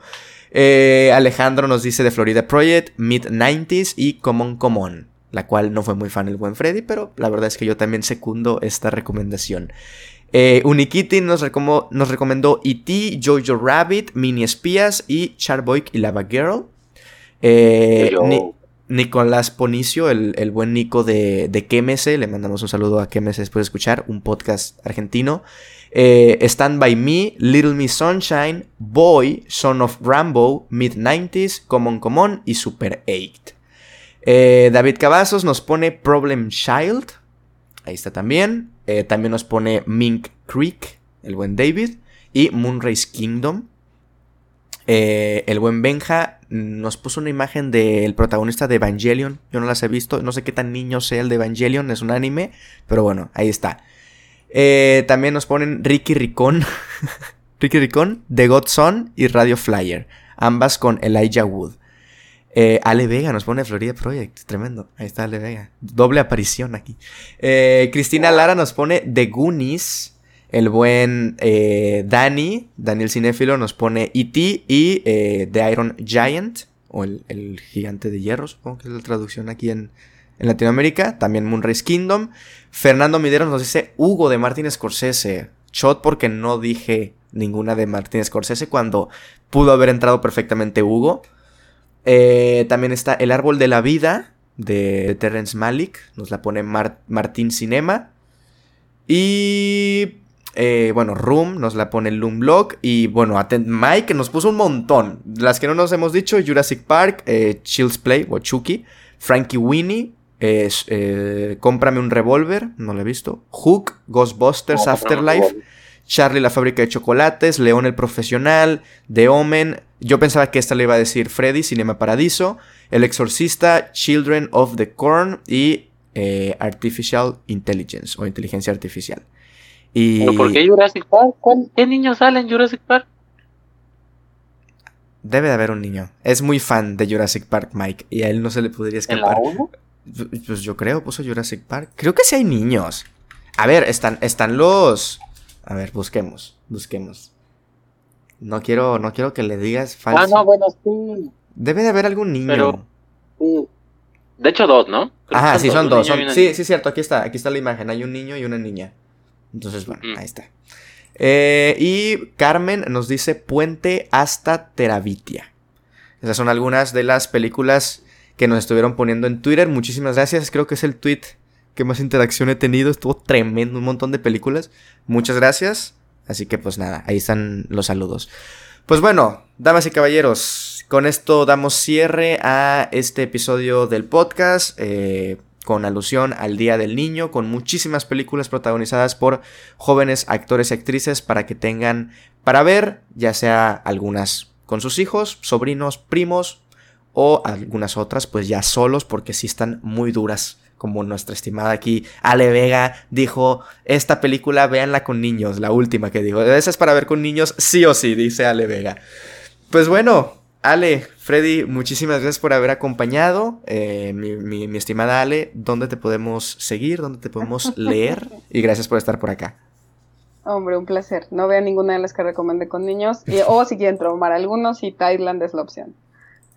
Speaker 1: Eh, Alejandro nos dice de Florida Project, Mid-90s y Common Common la cual no fue muy fan el buen Freddy, pero la verdad es que yo también secundo esta recomendación. Eh, Unikitty nos, nos recomendó E.T., Jojo Rabbit, Mini Espías y Charboy y Lava Girl. Eh, Nicolás Ponicio, el, buen Nico de, de le mandamos un saludo a Quemese después de escuchar, un podcast argentino. Eh, Stand By Me, Little Miss Sunshine, Boy, Son of Rambo, Mid-90s, Common Common y Super 8. Eh, David Cavazos nos pone Problem Child. Ahí está también. Eh, también nos pone Mink Creek, el buen David. Y Moonrise Kingdom. Eh, el buen Benja nos puso una imagen del protagonista de Evangelion. Yo no las he visto. No sé qué tan niño sea el de Evangelion. Es un anime. Pero bueno, ahí está. también nos ponen Ricky Ricón. Ricky Ricón, The Godson y Radio Flyer. Ambas con Elijah Wood. Eh, Ale Vega nos pone Florida Project, tremendo. Ahí está Ale Vega. Doble aparición aquí. Eh, Cristina Lara nos pone The Goonies. El buen eh, Dani, Daniel Cinéfilo, nos pone E.T. y The Iron Giant, o el, gigante de hierro, supongo que es la traducción aquí en, en Latinoamérica. También Moonrise Kingdom. Fernando Mideros nos dice Hugo de Martin Scorsese. Shot porque no dije ninguna de Martin Scorsese cuando pudo haber entrado perfectamente Hugo. Eh, también está El Árbol de la Vida de Terrence Malick. Nos la pone Martín Cinema. Y. Eh, bueno, Room nos la pone Loom Blog. Y bueno, Mike nos puso un montón. Las que no nos hemos dicho: Jurassic Park, eh, Chills Play o Chucky, Frankie Winnie. Cómprame un revólver, no lo he visto. Hook, Ghostbusters Afterlife. Charlie la fábrica de chocolates, León el profesional, The Omen, yo pensaba que esta le iba a decir Freddy, Cinema Paradiso, El Exorcista, Children of the Corn y eh, Artificial Intelligence o Inteligencia Artificial. Y...
Speaker 2: por qué Jurassic Park? ¿Qué niños salen en Jurassic Park?
Speaker 1: Debe de haber un niño. Es muy fan de Jurassic Park, Mike, y a él no se le podría escapar. Pues yo creo, puso Jurassic Park. Creo que sí hay niños. A ver, están, están los A ver, busquemos, busquemos. No quiero, no quiero que le digas
Speaker 2: falso. Ah, no, bueno, sí.
Speaker 1: Debe de haber algún niño. Pero,
Speaker 2: sí. De hecho, dos, ¿no?
Speaker 1: Ajá, sí, son dos. sí, sí, cierto. Aquí está, aquí está la imagen. Hay un niño y una niña. Entonces, bueno, ahí está. Eh, y Carmen nos dice Puente hasta Terabitia. Esas son algunas de las películas que nos estuvieron poniendo en Twitter. Muchísimas gracias. Creo que es el tweet que más interacción he tenido. Estuvo tremendo, un montón de películas. Muchas gracias. Así que pues nada, ahí están los saludos. Pues bueno, damas y caballeros, con esto damos cierre a este episodio del podcast. Eh, con alusión al Día del Niño, con muchísimas películas protagonizadas por jóvenes actores y actrices para que tengan para ver, ya sea algunas con sus hijos, sobrinos, primos o algunas otras pues ya solos porque sí están muy duras como nuestra estimada aquí Ale Vega dijo, esta película véanla con niños, la última que dijo, esa es para ver con niños sí o sí, dice Ale Vega. Pues bueno, Ale, Freddy, muchísimas gracias por haber acompañado. Eh, mi, estimada Ale, ¿dónde te podemos seguir? ¿Dónde te podemos leer? Y gracias por estar por acá.
Speaker 3: Hombre, un placer. No veo ninguna de las que recomendé con niños. o si quieren traumar algunos, y Thailand es la opción.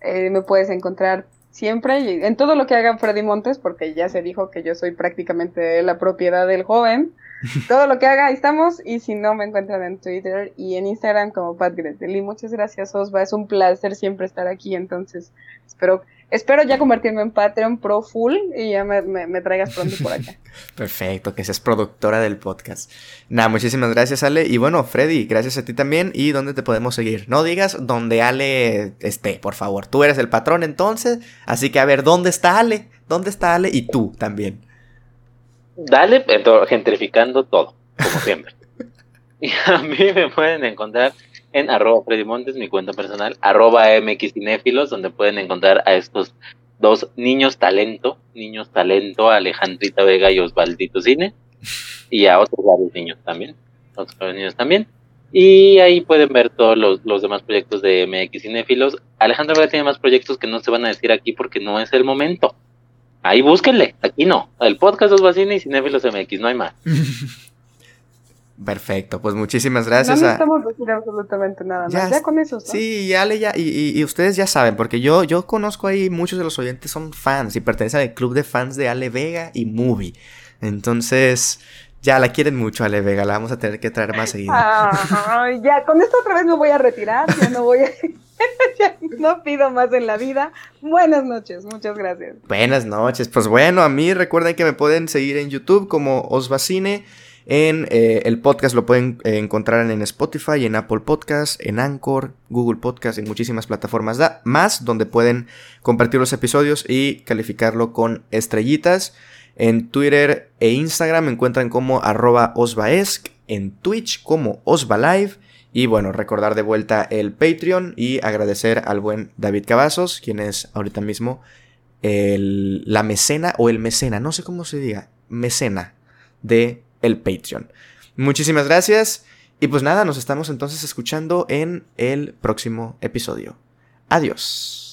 Speaker 3: Eh, me puedes encontrar siempre, en todo lo que haga Freddy Montes, porque ya se dijo que yo soy prácticamente la propiedad del joven, todo lo que haga, ahí estamos, y si no, me encuentran en Twitter y en Instagram como Pat Gretel. Y muchas gracias, Osva, es un placer siempre estar aquí, entonces espero Espero ya convertirme en Patreon Pro Full y ya me, traigas pronto por acá.
Speaker 1: Perfecto, que seas productora del podcast. Nada, muchísimas gracias, Ale. Y bueno, Freddy, gracias a ti también. ¿Y dónde te podemos seguir? No digas dónde Ale esté, por favor. Tú eres el patrón entonces. Así que a ver, ¿dónde está Ale? ¿Dónde está Ale? Y tú también.
Speaker 2: Dale, gentrificando todo, como siempre. y a mí me pueden encontrar en arroba Freddy Montes, mi cuenta personal, arroba mxcinéfilos, donde pueden encontrar a estos dos niños talento, niños talento, Alejandrita Vega y Osvaldito Cine, y a otros varios niños también, otros niños también. Y ahí pueden ver todos los, demás proyectos de MX Cinéfilos. Alejandra Vega tiene más proyectos que no se van a decir aquí porque no es el momento. Ahí búsquenle, aquí no. El podcast Osvacine y Cinéfilos MX, no hay más.
Speaker 1: Perfecto, pues muchísimas gracias.
Speaker 3: No necesitamos decir absolutamente nada más. Ya, con eso.
Speaker 1: Sí, ya le ya, y, ustedes ya saben, porque yo, yo conozco ahí muchos de los oyentes son fans y pertenecen al club de fans de Ale Vega y Movie. Entonces, ya la quieren mucho Ale Vega, la vamos a tener que traer más seguido.
Speaker 3: ya, con esto otra vez me voy a retirar, ya no voy a... no pido más en la vida. Buenas noches, muchas gracias.
Speaker 1: Buenas noches, pues bueno, a mí recuerden que me pueden seguir en YouTube como Osvacine. En eh, el podcast lo pueden eh, encontrar en Spotify, en Apple Podcast, en Anchor, Google Podcast y muchísimas plataformas más donde pueden compartir los episodios y calificarlo con estrellitas. En Twitter e Instagram me encuentran como arroba osvaesc, en Twitch como osvalive y bueno, recordar de vuelta el Patreon y agradecer al buen David Cavazos, quien es ahorita mismo el, la mecena o el mecena, no sé cómo se diga, mecena de el Patreon. Muchísimas gracias y pues nada, nos estamos entonces escuchando en el próximo episodio. Adiós.